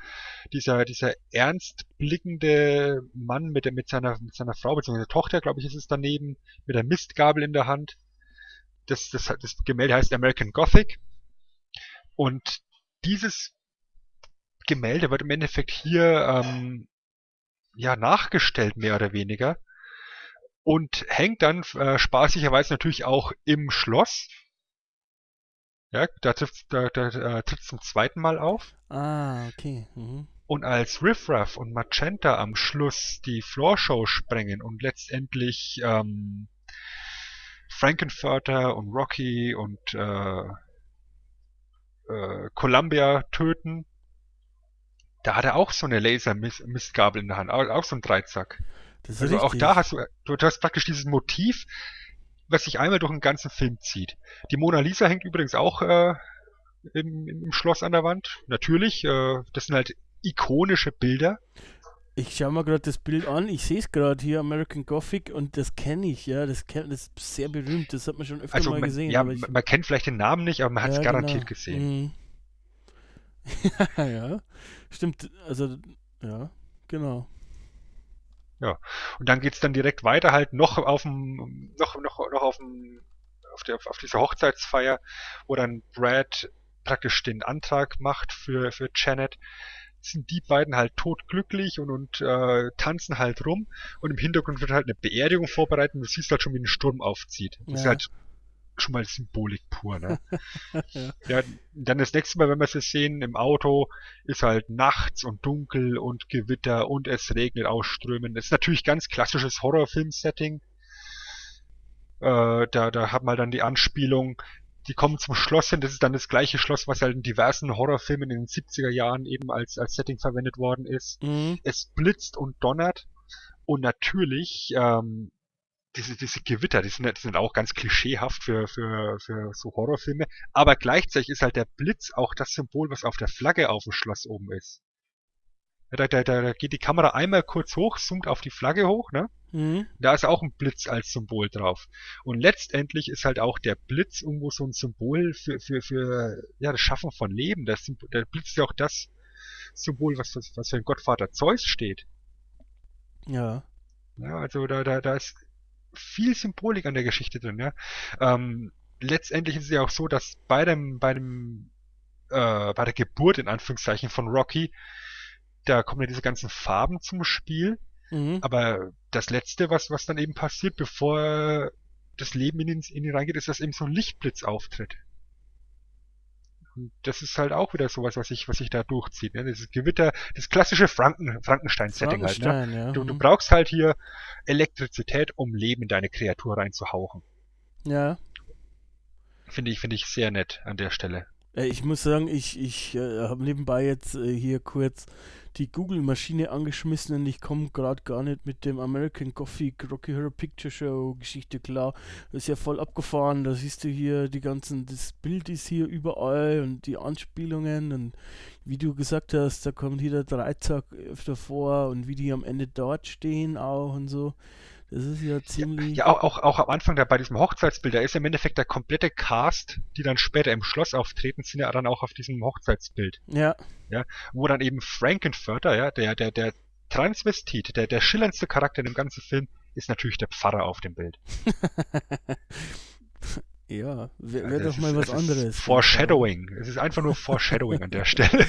Dieser, dieser ernst blickende Mann mit, mit, seiner, mit seiner Frau, beziehungsweise Tochter, glaube ich, ist es daneben, mit der Mistgabel in der Hand. Das, das, das Gemälde heißt American Gothic. Und dieses Gemälde wird im Endeffekt hier ähm, ja nachgestellt, mehr oder weniger. Und hängt dann äh, spaßigerweise natürlich auch im Schloss. Ja, da trifft da, da, äh, tritt zum zweiten Mal auf. Ah, okay. Mhm. Und als Riff Raff und Magenta am Schluss die Floorshow sprengen und letztendlich ähm, Frankenfurter und Rocky und äh, äh, Columbia töten, da hat er auch so eine Laser-Mistgabel in der Hand, auch, auch so ein Dreizack. Das ist Also auch richtig. da hast du, du hast praktisch dieses Motiv, was sich einmal durch den ganzen Film zieht. Die Mona Lisa hängt übrigens auch äh, im, im Schloss an der Wand. Natürlich, äh, das sind halt ikonische Bilder. Ich schaue mir gerade das Bild an. Ich sehe es gerade hier, American Gothic, und das kenne ich, ja. Das, kenn, das ist sehr berühmt. Das hat man schon öfter Also mal man, gesehen. ja, ich, man, man kennt vielleicht den Namen nicht, aber man hat es ja, garantiert genau. gesehen. Mhm. ja, ja. Stimmt. Also, ja, genau. Und dann geht's dann direkt weiter halt noch auf dem, noch, noch, noch auf dem, auf, der, auf dieser Hochzeitsfeier, wo dann Brad praktisch den Antrag macht für, für Janet. Sind die beiden halt totglücklich und, und äh, tanzen halt rum und im Hintergrund wird halt eine Beerdigung vorbereitet und du siehst halt schon, wie ein Sturm aufzieht. Das ist Ja. halt schon mal Symbolik pur, ne? Ja. dann das nächste Mal, wenn wir es sehen, im Auto, ist halt nachts und dunkel und Gewitter und es regnet ausströmen. Das ist natürlich ganz klassisches Horrorfilm-Setting. Äh, da, da hat man dann die Anspielung, die kommen zum Schloss hin, das ist dann das gleiche Schloss, was halt in diversen Horrorfilmen in den 70er Jahren eben als, als Setting verwendet worden ist. Mhm. Es blitzt und donnert und natürlich ähm, diese, diese Gewitter, die sind, die sind auch ganz klischeehaft für, für, für so Horrorfilme, aber gleichzeitig ist halt der Blitz auch das Symbol, was auf der Flagge auf dem Schloss oben ist. Ja, Da, da, da geht die Kamera einmal kurz hoch, zoomt auf die Flagge hoch, ne? Mhm. Da ist auch ein Blitz als Symbol drauf. Und letztendlich ist halt auch der Blitz irgendwo so ein Symbol für, für, für ja, das Schaffen von Leben. Das, der Blitz ist ja auch das Symbol, was, was, was für den Gottvater Zeus steht. Ja. Ja, also da, da, da ist viel Symbolik an der Geschichte drin, ja. Ähm, letztendlich ist es ja auch so, dass bei dem, bei dem, äh, bei der Geburt in Anführungszeichen von Rocky, da kommen ja diese ganzen Farben zum Spiel. Mhm. Aber das Letzte, was, was dann eben passiert, bevor das Leben in ihn, in ihn reingeht, ist, dass eben so ein Lichtblitz auftritt. Und das ist halt auch wieder sowas, was sich was sich da durchzieht. Ne? Dieses Gewitter, das klassische Franken, Frankenstein-Setting halt. Ne? Frankenstein, ja. Du, du Mhm. brauchst halt hier Elektrizität, um Leben in deine Kreatur reinzuhauchen. Ja. Finde ich, finde ich sehr nett an der Stelle. Äh, Ich muss sagen, ich, ich äh, habe nebenbei jetzt äh, hier kurz die Google-Maschine angeschmissen und ich komme gerade gar nicht mit dem American Gothic Rocky Horror Picture Show Geschichte klar. Das ist ja voll abgefahren. Da siehst du hier die ganzen, das Bild ist hier überall und die Anspielungen und wie du gesagt hast, da kommt hier der Dreizack öfter vor und wie die am Ende dort stehen auch und so. Das ist ja ziemlich. Ja, auch, auch, auch am Anfang da bei diesem Hochzeitsbild, da ist im Endeffekt der komplette Cast, die dann später im Schloss auftreten, sind ja dann auch auf diesem Hochzeitsbild. Ja. Ja, wo dann eben Frankenfurter, ja, der, der, der Transvestit, der, der schillerndste Charakter in dem ganzen Film, ist natürlich der Pfarrer auf dem Bild. ja, wäre wär Ja, doch das mal ist- was anderes. Foreshadowing. Es ist einfach nur Foreshadowing an der Stelle.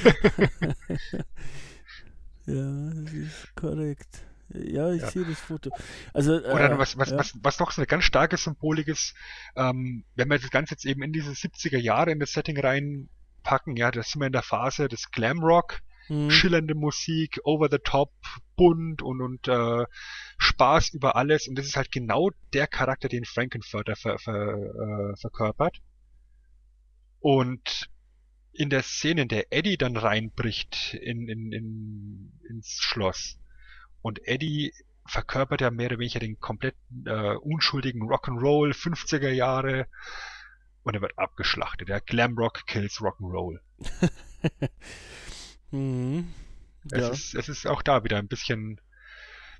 Ja, das ist korrekt. Ja, ich Ja. sehe das Foto. Also, Oder äh, was, was, ja. was, was noch so eine ganz starke Symbolik ist, ähm, wenn wir das Ganze jetzt eben in diese 70er Jahre in das Setting reinpacken, ja, da sind wir in der Phase des Glamrock, Hm. schillernde Musik, over the top, bunt und, und äh, Spaß über alles. Und das ist halt genau der Charakter, den Frankenfurter ver, ver, äh, verkörpert. Und in der Szene, in der Eddie dann reinbricht in, in, in, ins Schloss und Eddie verkörpert ja mehr oder weniger den kompletten äh, unschuldigen Rock'n'Roll 50er Jahre und er wird abgeschlachtet. Der Glamrock kills Rock'n'Roll. Mhm. Es, Ja. ist, es ist auch da wieder ein bisschen,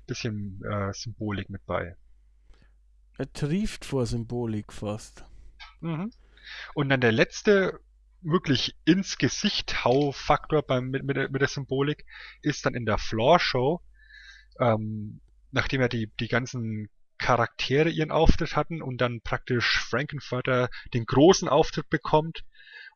bisschen äh, Symbolik mit bei. Er trieft vor Symbolik fast. Mhm. Und dann der letzte wirklich ins Gesicht hau Faktor beim mit, mit, der, mit der Symbolik ist dann in der Floor Show, ähm, nachdem ja die die ganzen Charaktere ihren Auftritt hatten und dann praktisch Frankenfurter den großen Auftritt bekommt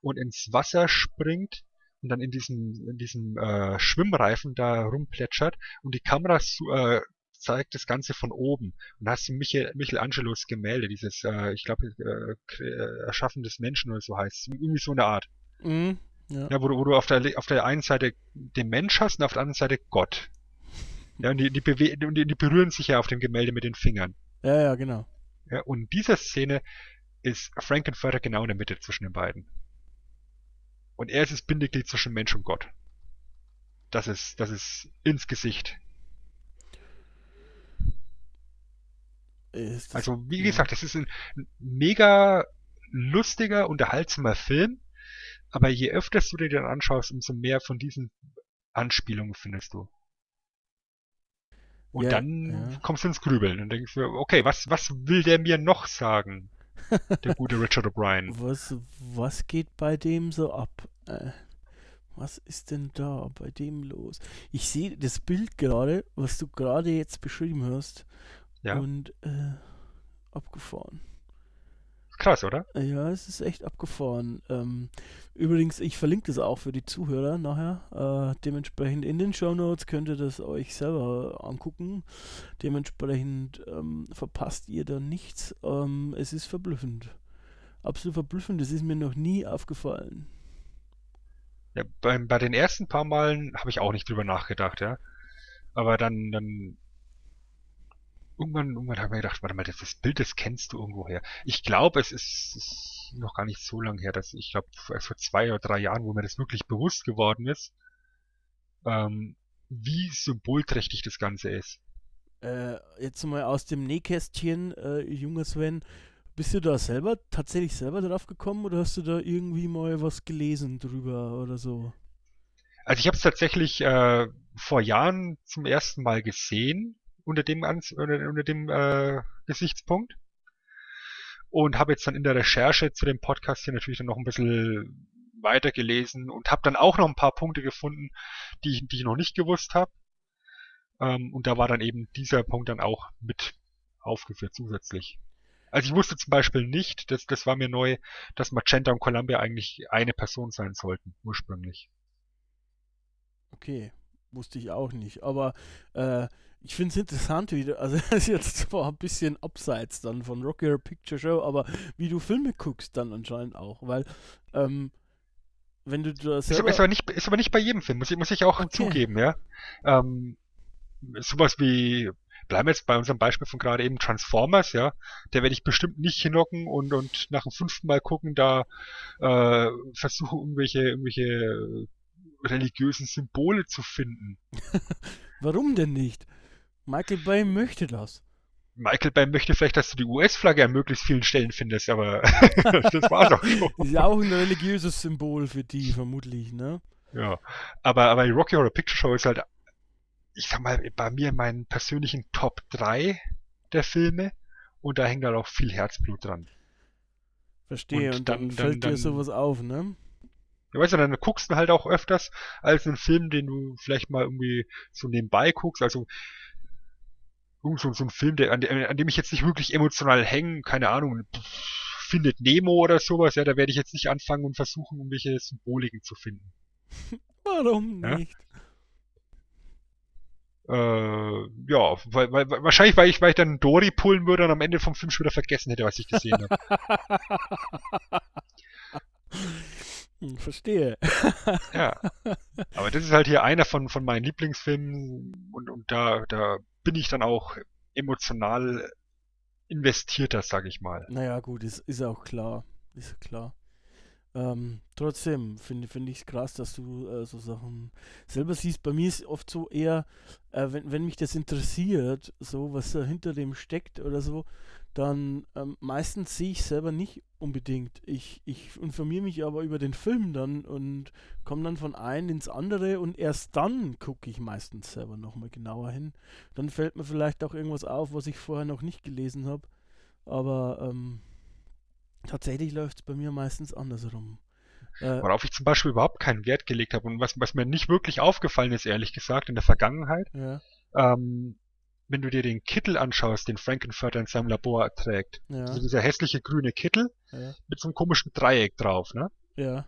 und ins Wasser springt und dann in diesem in diesem äh, Schwimmreifen da rumplätschert und die Kamera äh, zeigt das Ganze von oben und da hast du Michel, Michelangelos Gemälde, dieses, äh, ich glaube, äh, äh, Erschaffen des Menschen oder so heißt es. Irgendwie so eine Art. Mhm. Ja. Ja, wo du, wo du auf der, auf der einen Seite den Mensch hast und auf der anderen Seite Gott. Ja, und die, die, die, die berühren sich ja auf dem Gemälde mit den Fingern. ja, ja, genau. Ja, und in dieser Szene ist Frankenfurter genau in der Mitte zwischen den beiden. Und er ist das Bindeglied zwischen Mensch und Gott. Das ist, das ist ins Gesicht. Ist Also, wie gesagt, das ist ein ein mega lustiger, unterhaltsamer Film. Aber je öfter du dir den anschaust, umso mehr von diesen Anspielungen findest du. Und Ja, dann ja. kommst du ins Grübeln und denkst dir, okay, was, was will der mir noch sagen? Der gute Richard O'Brien. Was, was geht bei dem so ab? Äh, was ist denn da bei dem los? Ich sehe das Bild gerade, was du gerade jetzt beschrieben hast. Ja. Und äh, abgefahren. Krass, oder? Ja, es ist echt abgefahren. Ähm, übrigens, ich verlinke das auch für die Zuhörer nachher. Äh, dementsprechend in den Show Notes könnt ihr das euch selber angucken. Dementsprechend ähm, verpasst ihr da nichts. Ähm, es ist verblüffend. Absolut verblüffend. Das ist mir noch nie aufgefallen. Ja, beim, bei den ersten paar Malen habe ich auch nicht drüber nachgedacht, ja. Aber dann, dann irgendwann, irgendwann habe ich mir gedacht, warte mal, das, das Bild, das kennst du irgendwoher. Ich glaube, es ist, ist noch gar nicht so lange her, dass ich glaube, vor zwei oder drei Jahren, wo mir das wirklich bewusst geworden ist, ähm, wie symbolträchtig das Ganze ist. Äh, jetzt mal aus dem Nähkästchen, äh, junger Sven. Bist du da selber, tatsächlich selber drauf gekommen oder hast du da irgendwie mal was gelesen drüber oder so? Also ich habe es tatsächlich äh, vor Jahren zum ersten Mal gesehen unter dem Ans unter, unter dem äh, Gesichtspunkt und habe jetzt dann in der Recherche zu dem Podcast hier natürlich dann noch ein bisschen weitergelesen und habe dann auch noch ein paar Punkte gefunden, die ich, die ich noch nicht gewusst habe. Ähm, und da war dann eben dieser Punkt dann auch mit aufgeführt zusätzlich. Also ich wusste zum Beispiel nicht, das, das war mir neu, dass Magenta und Columbia eigentlich eine Person sein sollten, ursprünglich. Okay, wusste ich auch nicht. Aber äh, ich finde es interessant, wie du, also es ist jetzt zwar ein bisschen abseits dann von Rocky Horror Picture Show, aber wie du Filme guckst dann anscheinend auch, weil ähm, wenn du da Ist ist aber nicht, ist aber nicht bei jedem Film, muss ich, muss ich auch Okay. zugeben, ja. Ähm, sowas wie, bleiben wir jetzt bei unserem Beispiel von gerade eben Transformers, ja, der werde ich bestimmt nicht hinhocken und, und nach dem fünften Mal gucken, da äh, versuche irgendwelche, irgendwelche religiösen Symbole zu finden. Warum denn nicht? Michael Bay möchte das. Michael Bay möchte vielleicht, dass du die US-Flagge an möglichst vielen Stellen findest, aber das war doch schon. Ist ja auch ein religiöses Symbol für die, vermutlich, ne? Ja, aber, aber die Rocky Horror Picture Show ist halt, ich sag mal, bei mir in meinen persönlichen Top 3 der Filme und da hängt halt auch viel Herzblut dran. Verstehe, und, und dann, dann, fällt dann, dir sowas auf, ne? Ja, weißt du, dann guckst du halt auch öfters als einen Film, den du vielleicht mal irgendwie so nebenbei guckst. Also so, so ein Film, der, an, an, dem ich jetzt nicht wirklich emotional hänge, keine Ahnung, findet Nemo oder sowas, ja, da werde ich jetzt nicht anfangen und versuchen, irgendwelche Symboliken zu finden. Warum nicht? Äh, ja, weil, weil, wahrscheinlich, weil ich, weil ich dann Dory pullen würde und am Ende vom Film schon wieder vergessen hätte, was ich gesehen habe. Hm, verstehe. ja. Aber das ist halt hier einer von, von meinen Lieblingsfilmen und, und da, da bin ich dann auch emotional investierter, sag ich mal. Naja, gut, ist, ist auch klar. Ist klar. Ähm, trotzdem finde find ich es krass, dass du äh, so Sachen selber siehst. Bei mir ist oft so eher, äh, wenn, wenn mich das interessiert, so was da hinter dem steckt oder so, dann ähm, meistens sehe ich selber nicht unbedingt. Ich, ich informiere mich aber über den Film dann und komme dann von einem ins andere und erst dann gucke ich meistens selber nochmal genauer hin. Dann fällt mir vielleicht auch irgendwas auf, was ich vorher noch nicht gelesen habe. Aber ähm, Tatsächlich läuft es bei mir meistens andersrum. Äh, Worauf ich zum Beispiel überhaupt keinen Wert gelegt habe und was, was mir nicht wirklich aufgefallen ist, ehrlich gesagt, in der Vergangenheit, ja. ähm, wenn du dir den Kittel anschaust, den Frankenfurter in seinem Labor trägt, ja. also dieser hässliche grüne Kittel ja. mit so einem komischen Dreieck drauf, ne? Ja.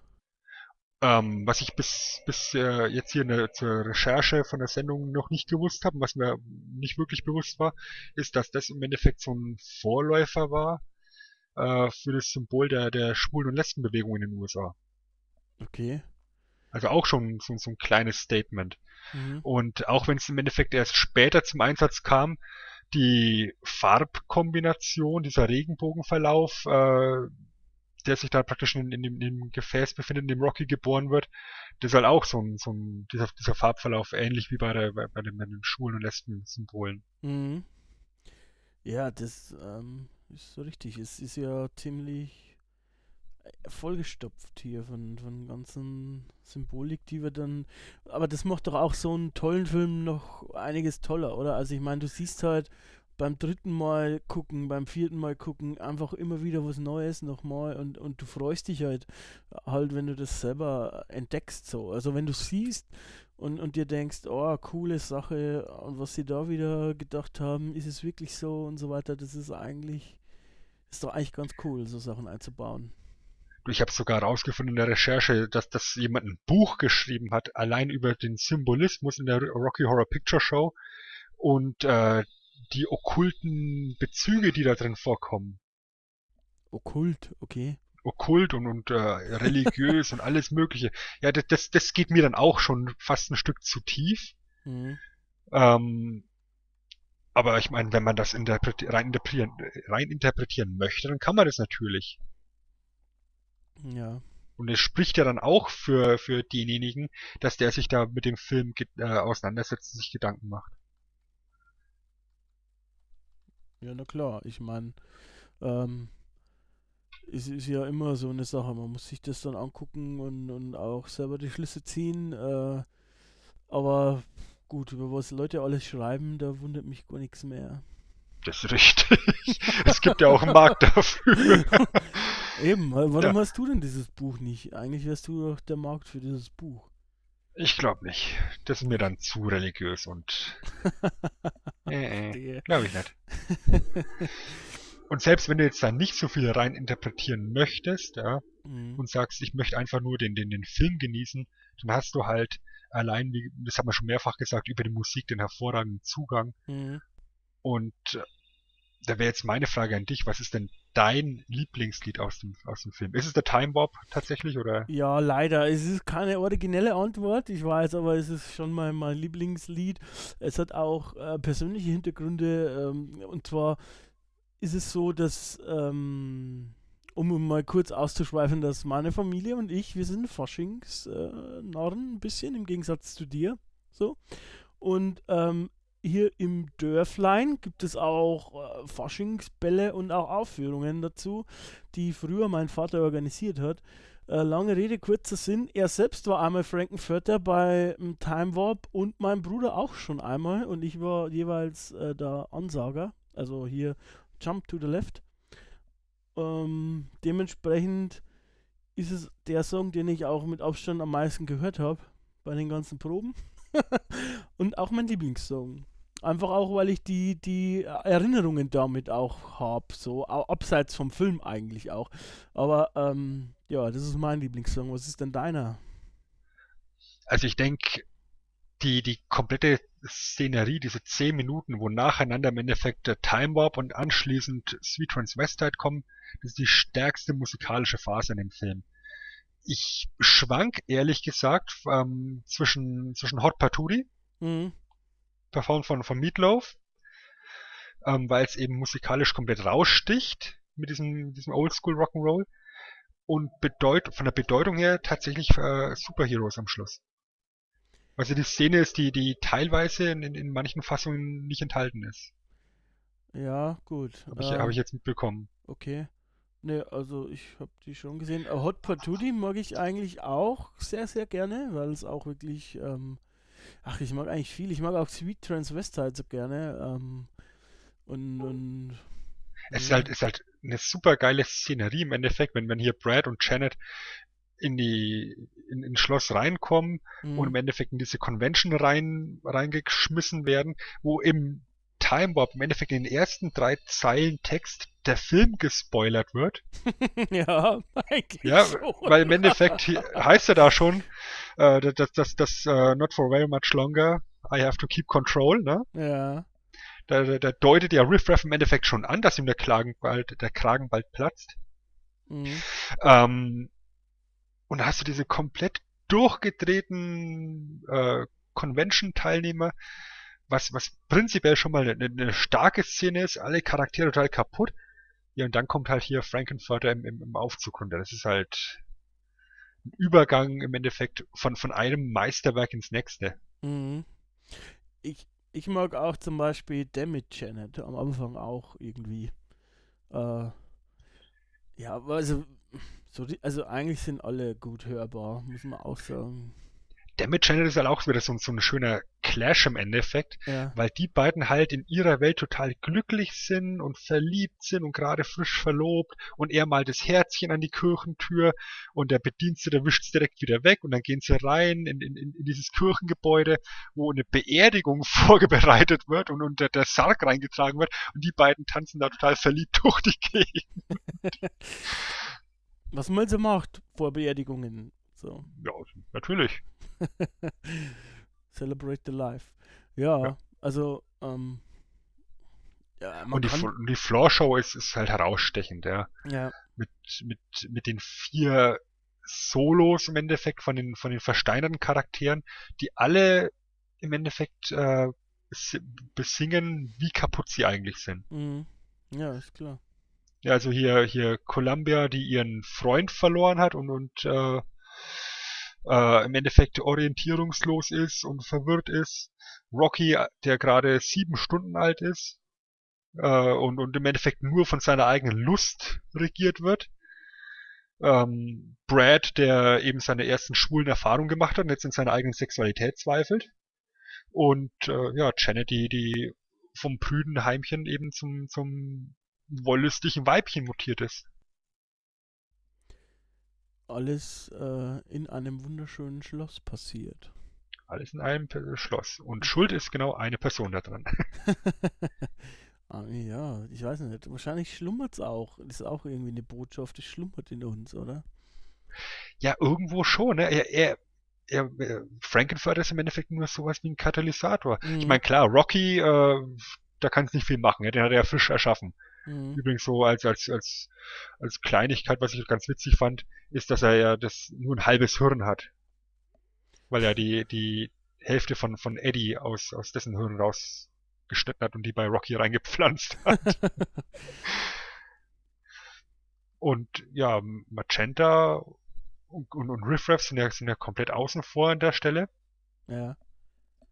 Ähm, was ich bis, bis äh, jetzt hier der, zur Recherche von der Sendung noch nicht gewusst habe, was mir nicht wirklich bewusst war, ist, dass das im Endeffekt so ein Vorläufer war äh, für das Symbol der, der Schwulen- und Lesbenbewegung in den USA. Okay. Also auch schon so, so ein kleines Statement. Mhm. Und auch wenn es im Endeffekt erst später zum Einsatz kam, die Farbkombination, dieser Regenbogenverlauf, äh, der sich da praktisch in, in, dem, in, dem, Gefäß befindet, in dem Rocky geboren wird, das ist halt auch so ein, so ein dieser, dieser Farbverlauf ähnlich wie bei, der, bei, bei, den, bei den Schwulen- und Lesben-Symbolen. Mhm. Ja, das ähm, ist so richtig. Es ist ja ziemlich vollgestopft hier von, von ganzen Symbolik, die wir dann. Aber das macht doch auch so einen tollen Film noch einiges toller, oder? Also ich meine, du siehst halt beim dritten Mal gucken, beim vierten Mal gucken, einfach immer wieder was Neues nochmal und, und du freust dich halt halt, wenn du das selber entdeckst so. Also wenn du siehst und, und dir denkst, oh, coole Sache und was sie da wieder gedacht haben, ist es wirklich so und so weiter, das ist eigentlich ist doch eigentlich ganz cool, so Sachen einzubauen. Ich habe sogar herausgefunden in der Recherche, dass das jemand ein Buch geschrieben hat, allein über den Symbolismus in der Rocky Horror Picture Show und äh, die okkulten Bezüge, die da drin vorkommen. Okkult, okay. Okkult und, und äh, religiös und alles Mögliche. Ja, das, das geht mir dann auch schon fast ein Stück zu tief. Mhm. Ähm, aber ich meine, wenn man das interpreti rein, interpretieren, rein interpretieren möchte, dann kann man das natürlich. Ja. Und es spricht ja dann auch für, für denjenigen, dass der sich da mit dem Film äh, auseinandersetzt und sich Gedanken macht. Ja, na klar. Ich meine, ähm, es ist ja immer so eine Sache. Man muss sich das dann angucken und, und auch selber die Schlüsse ziehen. Äh, aber Gut, über was Leute alles schreiben, da wundert mich gar nichts mehr. Das ist richtig. es gibt ja auch einen Markt dafür. Eben, warum ja. hast du denn dieses Buch nicht? Eigentlich wärst du doch der Markt für dieses Buch. Ich glaube nicht. Das ist mir dann zu religiös und. äh, äh, glaube ich nicht. und selbst wenn du jetzt da nicht so viel rein interpretieren möchtest, ja, mhm. und sagst, ich möchte einfach nur den, den, den Film genießen, dann hast du halt allein, wie, das haben wir schon mehrfach gesagt, über die Musik den hervorragenden Zugang. Mhm. Und äh, da wäre jetzt meine Frage an dich, was ist denn dein Lieblingslied aus dem, aus dem Film? Ist es der Time Bob tatsächlich oder? Ja, leider. Es ist keine originelle Antwort. Ich weiß, aber es ist schon mein, mein Lieblingslied. Es hat auch äh, persönliche Hintergründe. Ähm, und zwar ist es so, dass ähm, um mal kurz auszuschweifen, dass meine Familie und ich, wir sind Faschingsnarren äh, ein bisschen, im Gegensatz zu dir. So. Und ähm, hier im Dörflein gibt es auch äh, Faschingsbälle und auch Aufführungen dazu, die früher mein Vater organisiert hat. Äh, lange Rede, kurzer Sinn. Er selbst war einmal Frankenfurter bei Time Warp und mein Bruder auch schon einmal und ich war jeweils äh, der Ansager Also hier Jump to the Left. Ähm, dementsprechend ist es der Song, den ich auch mit Abstand am meisten gehört habe bei den ganzen Proben. Und auch mein Lieblingssong. Einfach auch, weil ich die, die Erinnerungen damit auch habe, so abseits vom Film eigentlich auch. Aber ähm, ja, das ist mein Lieblingssong. Was ist denn deiner? Also ich denke, die, die komplette Szenerie, diese zehn Minuten, wo nacheinander im Endeffekt der Time Warp und anschließend Sweet Transvestite kommen, das ist die stärkste musikalische Phase in dem Film. Ich schwank ehrlich gesagt ähm, zwischen, zwischen Hot Patootie, mhm. Performt von, von Meatloaf, ähm, weil es eben musikalisch komplett raussticht mit diesem, diesem Oldschool Rock'n'Roll und bedeut von der Bedeutung her tatsächlich äh, Superheroes am Schluss. Also die Szene ist, die, die teilweise in, in, in manchen Fassungen nicht enthalten ist. Ja, gut. Habe ich, ähm, hab ich jetzt mitbekommen. Okay. Ne, also ich habe die schon gesehen. Uh, Hot Patootie mag ich eigentlich auch sehr, sehr gerne, weil es auch wirklich, ähm, ach, ich mag eigentlich viel. Ich mag auch Sweet Transvestite so gerne. Ähm, und, und es ist halt, ist halt eine super geile Szenerie im Endeffekt, wenn, wenn hier Brad und Janet in die in, in Schloss reinkommen mhm. und im Endeffekt in diese Convention rein reingeschmissen werden, wo im Time Warp im Endeffekt in den ersten drei Zeilen Text der Film gespoilert wird. ja, eigentlich ja, schon. weil im Endeffekt heißt er da schon, äh, dass das, das uh, not for very much longer, I have to keep control, ne? Ja. Da, da, da deutet ja Riff Raff im Endeffekt schon an, dass ihm der, Kragen bald, der Kragen bald platzt. Mhm. Ähm, und da hast du diese komplett durchgedrehten äh, Convention-Teilnehmer, was, was prinzipiell schon mal eine, eine, starke Szene ist, alle Charaktere total kaputt. Ja, und dann kommt halt hier Frankenfurter im, im, im Aufzug runter. Das ist halt ein Übergang im Endeffekt von, von einem Meisterwerk ins nächste. Mhm. Ich, ich mag auch zum Beispiel Damage Janet am Anfang auch irgendwie. Äh, ja, also so die, also eigentlich sind alle gut hörbar, muss man auch sagen. Damage Channel ist halt auch wieder so, so ein schöner Clash im Endeffekt, ja. weil die beiden halt in ihrer Welt total glücklich sind und verliebt sind und gerade frisch verlobt und er malt das Herzchen an die Kirchentür und der Bedienstete wischt es direkt wieder weg und dann gehen sie rein in, in, in dieses Kirchengebäude, wo eine Beerdigung vorbereitet wird und, der, der Sarg reingetragen wird und die beiden tanzen da total verliebt durch die Gegend. Was man so macht vor Beerdigungen. So. Ja, natürlich. Celebrate the life. Ja, ja. also, ähm, ja, und die, die Floor-Show ist, ist halt herausstechend, ja. Ja. Mit, mit, mit den vier Solos im Endeffekt von den, von den versteinerten Charakteren, die alle im Endeffekt äh, besingen, wie kaputt sie eigentlich sind. Mhm. Ja, ist klar. Ja, also hier, hier Columbia, die ihren Freund verloren hat und, und äh, äh, im Endeffekt orientierungslos ist und verwirrt ist. Rocky, der gerade sieben Stunden alt ist äh, und, und im Endeffekt nur von seiner eigenen Lust regiert wird. Ähm, Brad, der eben seine ersten schwulen Erfahrungen gemacht hat und jetzt in seiner eigenen Sexualität zweifelt. Und äh, ja, Janet, die, die vom prüden Heimchen eben zum, zum wollüstigen Weibchen mutiert ist. Alles äh, in einem wunderschönen Schloss passiert. Alles in einem Schloss. Und Schuld ist genau eine Person da dran. ah, ja, ich weiß nicht. Wahrscheinlich schlummert es auch. Das ist auch irgendwie eine Botschaft, das schlummert in uns, oder? Ja, irgendwo schon. Ne? Er, er, er, Frankenfurter ist im Endeffekt nur sowas wie ein Katalysator. Mhm. Ich meine, klar, Rocky, äh, da kann es nicht viel machen. Ja? Den hat er ja frisch erschaffen. Mhm. Übrigens so als, als, als, als Kleinigkeit, was ich ganz witzig fand, ist, dass er ja das nur ein halbes Hirn hat. Weil er die, die Hälfte von, von Eddie aus, aus dessen Hirn rausgeschnitten hat und die bei Rocky reingepflanzt hat. und ja, Magenta und, und, und Riff Raff sind ja, sind ja komplett außen vor an der Stelle. Ja.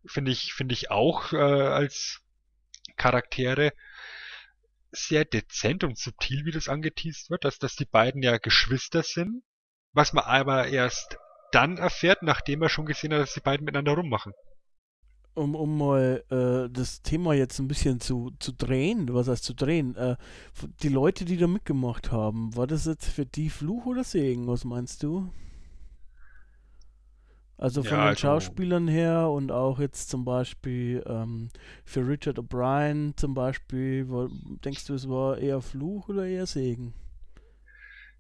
Finde ich, finde ich auch äh, als Charaktere sehr dezent und subtil, wie das angeteased wird, dass, dass die beiden ja Geschwister sind, was man aber erst dann erfährt, nachdem er schon gesehen hat, dass die beiden miteinander rummachen. um, um mal äh, das Thema jetzt ein bisschen zu, zu drehen, was heißt zu drehen, äh, die Leute, die da mitgemacht haben, war das jetzt für die Fluch oder Segen, was meinst du? Also von Ja, den also- Schauspielern her und auch jetzt zum Beispiel ähm, für Richard O'Brien zum Beispiel, wo, denkst du, es war eher Fluch oder eher Segen?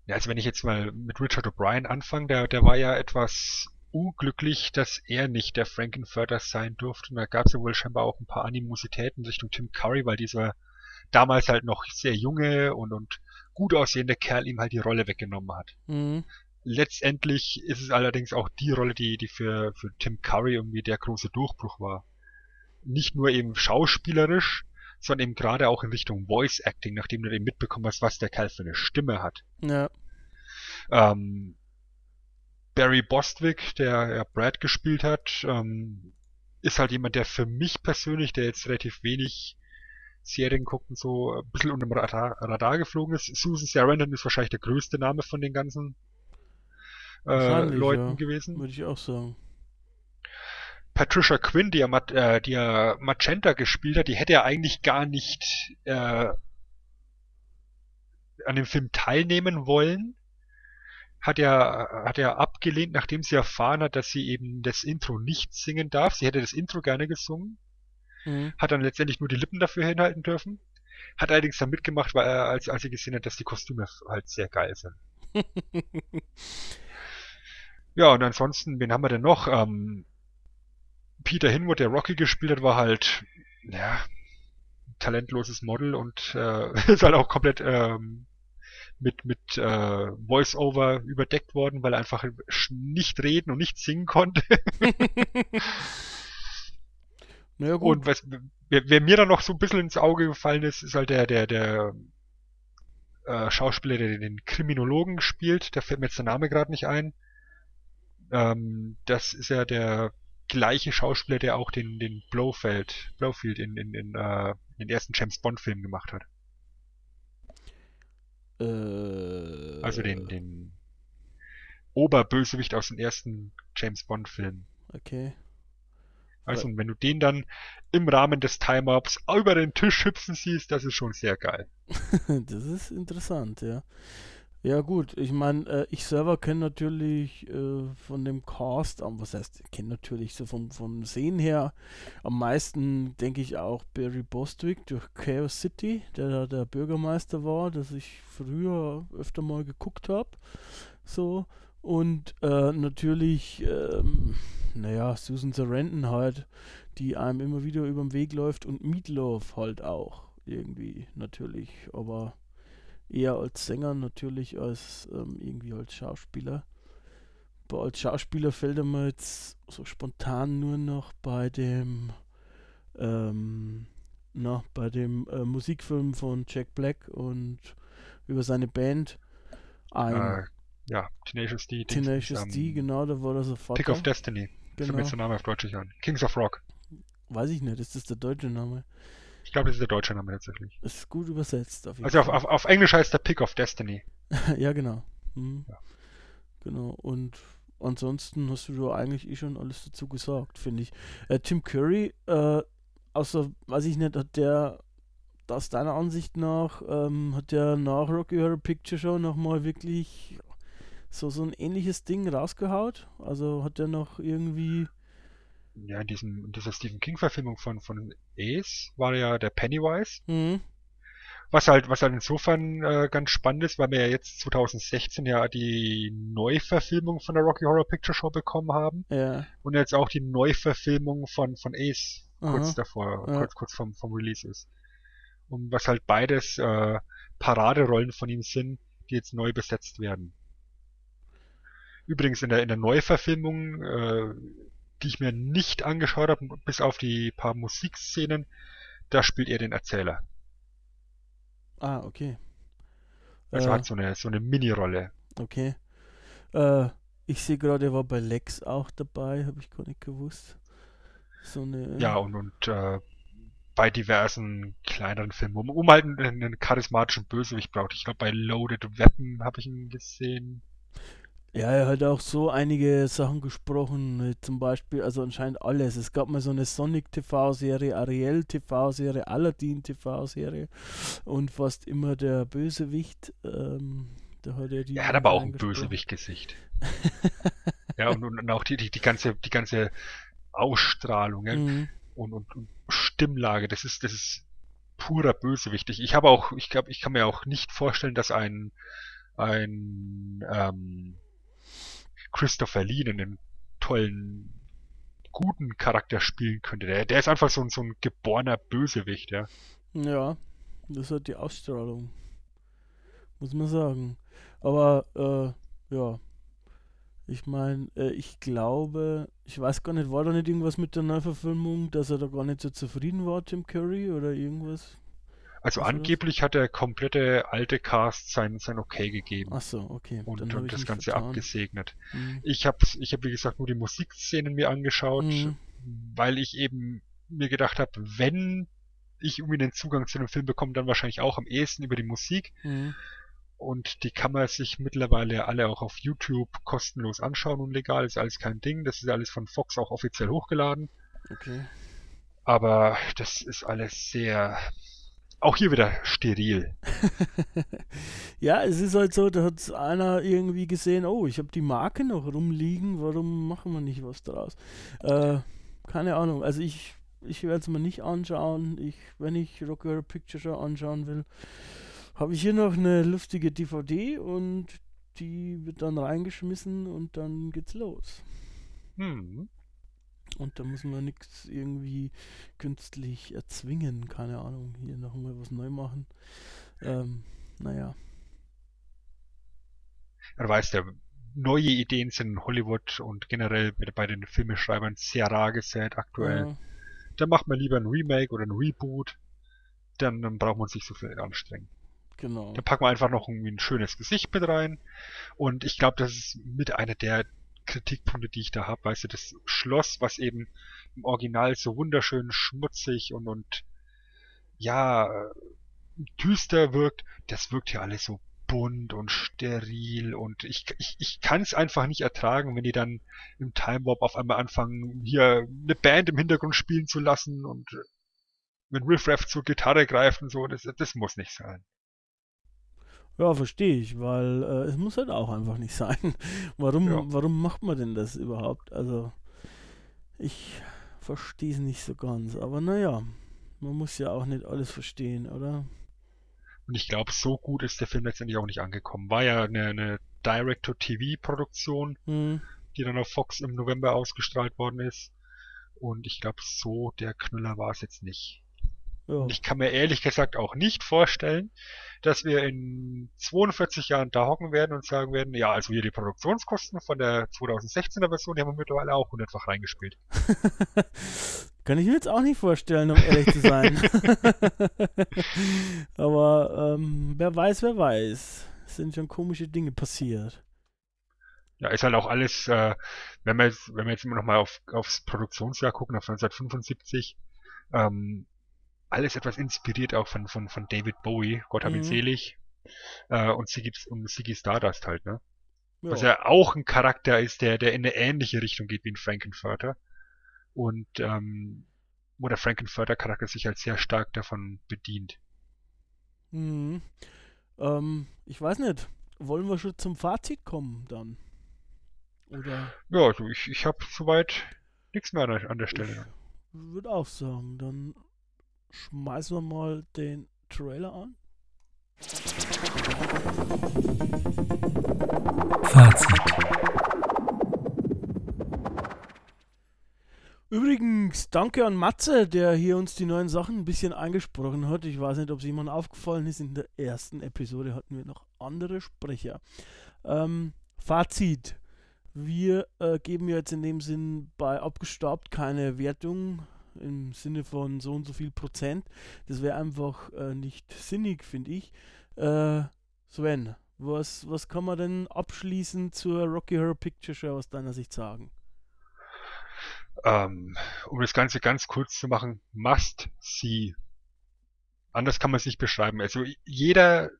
Ja, also wenn ich jetzt mal mit Richard O'Brien anfange, der, der war ja etwas unglücklich, dass er nicht der Frankenfurter sein durfte. Und da gab es ja wohl scheinbar auch ein paar Animositäten Richtung Tim Curry, weil dieser damals halt noch sehr junge und, und gut aussehende Kerl ihm halt die Rolle weggenommen hat. Mhm. Letztendlich ist es allerdings auch die Rolle, die, die für, für Tim Curry irgendwie der große Durchbruch war. Nicht nur eben schauspielerisch, sondern eben gerade auch in Richtung Voice Acting, nachdem du eben mitbekommen hast, was der Kerl für eine Stimme hat. Ja. Ähm, Barry Bostwick, der ja Brad gespielt hat, ähm, ist halt jemand, der für mich persönlich, der jetzt relativ wenig Serien guckt und so, ein bisschen unter dem Radar, Radar geflogen ist. Susan Sarandon ist wahrscheinlich der größte Name von den ganzen äh, Leuten ja. gewesen. Würde ich auch sagen. Patricia Quinn, die ja, äh, die ja Magenta gespielt hat, die hätte ja eigentlich gar nicht äh, an dem Film teilnehmen wollen. Hat ja, hat ja abgelehnt, nachdem sie erfahren hat, dass sie eben das Intro nicht singen darf. Sie hätte das Intro gerne gesungen, Mhm. hat dann letztendlich nur die Lippen dafür hinhalten dürfen. Hat allerdings dann mitgemacht, weil, äh, als, als sie gesehen hat, dass die Kostüme halt sehr geil sind. Ja, und ansonsten, wen haben wir denn noch? Ähm, Peter Hinwood, der Rocky gespielt hat, war halt, ja, talentloses Model und äh, ist halt auch komplett ähm, mit, mit äh, Voice-Over überdeckt worden, weil er einfach nicht reden und nicht singen konnte. gut. Und was, wer, wer mir dann noch so ein bisschen ins Auge gefallen ist, ist halt der, der, der äh, Schauspieler, der den Kriminologen spielt. Da fällt mir jetzt der Name gerade nicht ein. Ähm, das ist ja der gleiche Schauspieler, der auch den, den Blofeld, Blofeld in, in, in äh, den ersten James Bond-Film gemacht hat. Äh, Also den, den Oberbösewicht aus dem ersten James Bond-Film. Okay. Also und wenn du den dann im Rahmen des Time-Ups über den Tisch hüpfen siehst, das ist schon sehr geil. Das ist interessant, ja. Ja gut, ich meine, äh, ich selber kenne natürlich äh, von dem Cast, ähm, was heißt, kenne natürlich so vom, vom Sehen her, am meisten denke ich auch Barry Bostwick durch Chaos City, der da der Bürgermeister war, das ich früher öfter mal geguckt habe. So. Und äh, natürlich, ähm, naja, Susan Sarandon halt, die einem immer wieder über den Weg läuft und Meatloaf halt auch irgendwie natürlich, aber eher als Sänger natürlich als ähm, irgendwie als Schauspieler. Aber als Schauspieler fällt er mir jetzt so spontan nur noch bei dem ähm, na, bei dem äh, Musikfilm von Jack Black und über seine Band ein. Äh, ja, Tenacious D. Tenacious ähm, D, genau, da war das sofort. Pick of Destiny. Fällt mir genau. jetzt der Name auf Deutsch an. Kings of Rock. Weiß ich nicht, ist das der deutsche Name? Ich glaube, das ist der deutsche Name tatsächlich. Ist gut übersetzt auf jeden Also auf, Fall. auf, auf Englisch heißt der Pick of Destiny. ja, genau. Mhm. Ja. Genau. Und ansonsten hast du da eigentlich eh schon alles dazu gesagt, finde ich. Äh, Tim Curry, äh, außer, weiß ich nicht, hat der aus deiner Ansicht nach, ähm, hat der nach Rocky Horror Picture Show nochmal wirklich so, so ein ähnliches Ding rausgehaut? Also hat der noch irgendwie. Ja, in, diesem, dieser Stephen King-Verfilmung von, von Ace war ja der Pennywise. Mhm. Was halt, was halt insofern äh, ganz spannend ist, weil wir ja jetzt 2016 ja die Neuverfilmung von der Rocky Horror Picture Show bekommen haben Ja. und jetzt auch die Neuverfilmung von, von Ace kurz Aha. davor, Ja. kurz, kurz vom, vom Release ist. Und was halt beides äh, Paraderollen von ihm sind, die jetzt neu besetzt werden. Übrigens in der, in der Neuverfilmung, äh, die ich mir nicht angeschaut habe, bis auf die paar Musikszenen, da spielt er den Erzähler. Ah, okay. Also Äh, hat so eine, so eine Mini-Rolle. Okay. Äh, ich sehe gerade, er war bei Lex auch dabei, habe ich gar nicht gewusst. So eine. Ja, und, und äh, bei diversen kleineren Filmen, um, um halt einen, einen charismatischen Bösewicht braucht. Ich glaube, bei Loaded Weapon habe ich ihn gesehen. Ja, er hat auch so einige Sachen gesprochen, zum Beispiel, also anscheinend alles. Es gab mal so eine Sonic TV-Serie, Ariel TV-Serie, Aladdin TV-Serie und fast immer der Bösewicht. Ähm, da hat er die. Er hat aber auch ein Bösewicht-Gesicht. ja, und, und, auch die, die, die, ganze, die ganze Ausstrahlung mhm. und, und, und Stimmlage, das ist, das ist purer Bösewicht. Ich, ich habe auch, ich glaube, ich kann mir auch nicht vorstellen, dass ein ein ähm, Christopher Lee einen tollen, guten Charakter spielen könnte. Der, der ist einfach so ein, so ein geborener Bösewicht, ja. Ja, das hat die Ausstrahlung. Muss man sagen. Aber, äh, ja. Ich meine, äh, ich glaube, ich weiß gar nicht, war da nicht irgendwas mit der Neuverfilmung, dass er da gar nicht so zufrieden war, Tim Curry, oder irgendwas? Also angeblich hat der komplette alte Cast sein, sein Okay gegeben. Ach so, okay. Und, und das Ganze vertan. abgesegnet. Mhm. Ich habe, ich hab, wie gesagt, nur die Musikszenen mir angeschaut, mhm. weil ich eben mir gedacht habe, wenn ich irgendwie den Zugang zu dem Film bekomme, dann wahrscheinlich auch am ehesten über die Musik. Mhm. Und die kann man sich mittlerweile alle auch auf YouTube kostenlos anschauen und legal. Ist alles kein Ding. Das ist alles von Fox auch offiziell hochgeladen. Okay. Aber das ist alles sehr auch hier wieder steril. ja, es ist halt so, da hat einer irgendwie gesehen, oh, ich habe die Marke noch rumliegen, warum machen wir nicht was draus? Äh, keine Ahnung, also ich, ich werde es mir nicht anschauen. Ich, wenn ich Rock Horror Picture Show anschauen will, habe ich hier noch eine lustige DVD und die wird dann reingeschmissen und dann geht's los. Hm. Und da muss man nichts irgendwie künstlich erzwingen, keine Ahnung, hier nochmal was neu machen. Ähm, naja. Du weißt ja, neue Ideen sind in Hollywood und generell bei den Filmeschreibern sehr rar gesät aktuell. Ja. Da macht man lieber ein Remake oder ein Reboot, dann, dann braucht man sich so viel anstrengen. Genau. Dann packen wir einfach noch irgendwie ein schönes Gesicht mit rein. Und ich glaube, das ist mit einer der Kritikpunkte, die ich da habe. Weißt du, das Schloss, was eben im Original so wunderschön schmutzig und, und ja, düster wirkt, das wirkt hier alles so bunt und steril und ich, ich, ich kann es einfach nicht ertragen, wenn die dann im Time Warp auf einmal anfangen, hier eine Band im Hintergrund spielen zu lassen und wenn Riff Raff zur Gitarre greift und so, das, das muss nicht sein. Ja, verstehe ich, weil äh, es muss halt auch einfach nicht sein. warum, ja. warum macht man denn das überhaupt? Also, ich verstehe es nicht so ganz. Aber naja, man muss ja auch nicht alles verstehen, oder? Und ich glaube, so gut ist der Film letztendlich auch nicht angekommen. War ja eine, eine Direct-to-TV-Produktion, hm. die dann auf Fox im November ausgestrahlt worden ist. Und ich glaube, so der Knüller war es jetzt nicht. Ja. Ich kann mir ehrlich gesagt auch nicht vorstellen, dass wir in 42 Jahren da hocken werden und sagen werden, ja, also hier die Produktionskosten von der 2016er Version, die haben wir mittlerweile auch hundertfach reingespielt. Kann ich mir jetzt auch nicht vorstellen, um ehrlich zu sein. Aber ähm, wer weiß, wer weiß. Es sind schon komische Dinge passiert. Ja, ist halt auch alles, äh, wenn wir jetzt, wenn wir jetzt immer noch mal auf, aufs Produktionsjahr gucken, auf 1975, ähm, alles etwas inspiriert auch von, von, von David Bowie, Gott hab ihn mhm. selig. Äh, und Ziggy, und Ziggy Stardust halt, ne? Ja. Was ja auch ein Charakter ist, der, der in eine ähnliche Richtung geht wie ein Frankenfurter. Und ähm, wo der Frankenfurter Charakter sich halt sehr stark davon bedient. Mhm. Ähm, ich weiß nicht. Wollen wir schon zum Fazit kommen dann? Oder? Ja, also ich, ich habe soweit nichts mehr an der, an der Stelle. Ich würde auch sagen, dann schmeißen wir mal den Trailer an. Fazit. Übrigens, danke an Matze, der hier uns die neuen Sachen ein bisschen eingesprochen hat. Ich weiß nicht, ob es jemand aufgefallen ist. In der ersten Episode hatten wir noch andere Sprecher. Ähm, Fazit. Wir äh, geben jetzt in dem Sinn bei Abgestaubt keine Wertung im Sinne von so und so viel Prozent. Das wäre einfach äh, nicht sinnig, finde ich. Äh, Sven, was, was kann man denn abschließend zur Rocky Horror Picture Show aus deiner Sicht sagen? Ähm, um das Ganze ganz kurz zu machen, must see. Anders kann man es nicht beschreiben. Also jeder,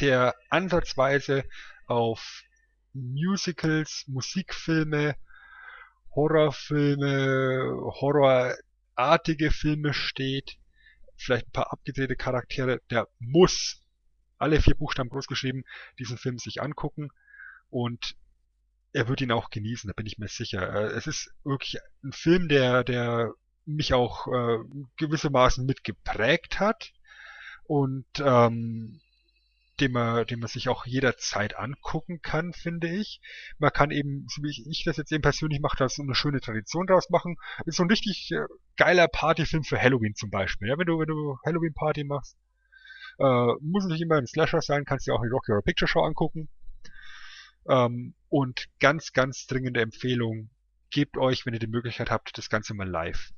der ansatzweise auf Musicals, Musikfilme, Horrorfilme, horrorartige Filme steht, vielleicht ein paar abgedrehte Charaktere, der muss alle vier Buchstaben groß geschrieben diesen Film sich angucken und er wird ihn auch genießen, da bin ich mir sicher. Äh, es ist wirklich ein Film, der, der mich auch äh, gewissermaßen mitgeprägt hat und ähm, den man, den man sich auch jederzeit angucken kann, finde ich. Man kann eben, so wie ich, das jetzt eben persönlich mache, da so eine schöne Tradition draus machen. Ist so ein richtig äh, geiler Partyfilm für Halloween zum Beispiel. Ja, wenn du, wenn du Halloween-Party machst, äh, muss nicht immer ein Slasher sein, kannst dir auch die Rocky Horror Picture Show angucken. Ähm, und ganz, ganz dringende Empfehlung, gebt euch, wenn ihr die Möglichkeit habt, das Ganze mal live.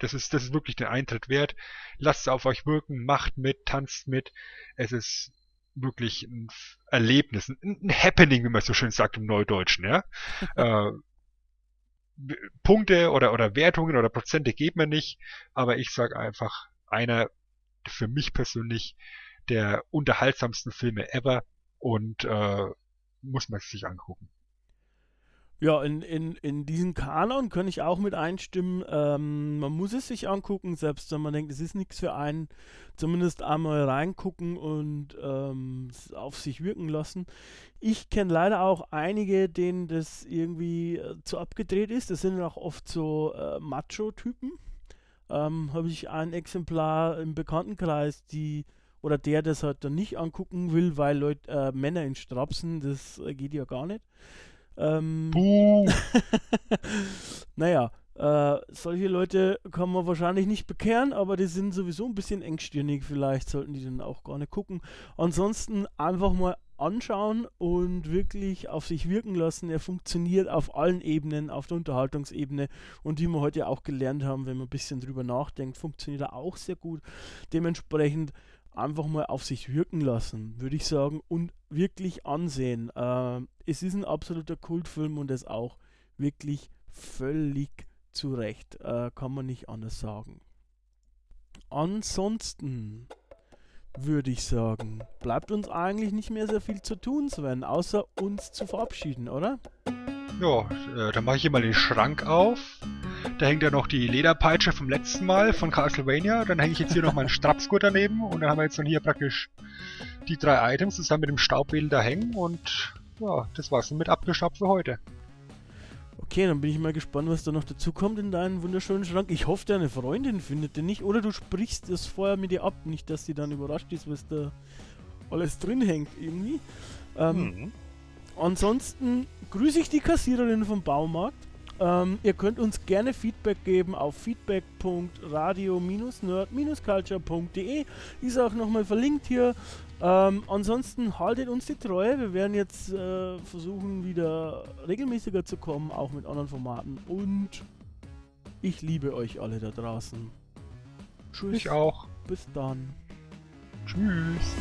Das ist, das ist wirklich den Eintritt wert. Lasst es auf euch wirken, macht mit, tanzt mit. Es ist wirklich ein Erlebnis, ein, Happening, wie man so schön sagt im Neudeutschen, ja. äh, Punkte oder, oder Wertungen oder Prozente geht man nicht, aber ich sage einfach, einer für mich persönlich der unterhaltsamsten Filme ever und äh, muss man sich angucken. Ja, in, in, in diesen Kanon kann ich auch mit einstimmen. Ähm, man muss es sich angucken, selbst wenn man denkt, es ist nichts für einen. Zumindest einmal reingucken und ähm, auf sich wirken lassen. Ich kenne leider auch einige, denen das irgendwie äh, zu abgedreht ist. Das sind auch oft so äh, Macho-Typen. Ähm, Habe ich ein Exemplar im Bekanntenkreis, die oder der das halt dann nicht angucken will, weil Leute, äh, Männer in Strapsen, das äh, geht ja gar nicht. Ähm, naja, äh, solche Leute kann man wahrscheinlich nicht bekehren, aber die sind sowieso ein bisschen engstirnig. Vielleicht sollten die dann auch gar nicht gucken. Ansonsten einfach mal anschauen und wirklich auf sich wirken lassen. Er funktioniert auf allen Ebenen, auf der Unterhaltungsebene und wie wir heute auch gelernt haben, wenn man ein bisschen drüber nachdenkt, funktioniert er auch sehr gut. Dementsprechend einfach mal auf sich wirken lassen, würde ich sagen, und wirklich ansehen. Äh, es ist ein absoluter Kultfilm und es auch wirklich völlig zu Recht, äh, kann man nicht anders sagen. Ansonsten würde ich sagen, bleibt uns eigentlich nicht mehr sehr viel zu tun, Sven, außer uns zu verabschieden, oder? Ja, äh, dann mache ich hier mal den Schrank auf. Da hängt ja noch die Lederpeitsche vom letzten Mal von Castlevania. Dann hänge ich jetzt hier noch meinen Strapsgurt daneben und dann haben wir jetzt dann hier praktisch die drei Items zusammen mit dem Staubwedel da hängen und ja, das war's mit abgestaubt für heute. Okay, dann bin ich mal gespannt, was da noch dazu kommt in deinen wunderschönen Schrank. Ich hoffe, deine Freundin findet den nicht. Oder du sprichst es vorher mit ihr ab. Nicht, dass sie dann überrascht ist, was da alles drin hängt irgendwie. Ähm, mhm. Ansonsten grüße ich die Kassiererin vom Baumarkt. Ähm, ihr könnt uns gerne Feedback geben auf feedback.radio-nerd-culture.de. Ist auch nochmal verlinkt hier. Ähm, ansonsten haltet uns die Treue. Wir werden jetzt äh, versuchen, wieder regelmäßiger zu kommen, auch mit anderen Formaten. Und ich liebe euch alle da draußen. Tschüss. Ich auch. Bis dann. Tschüss.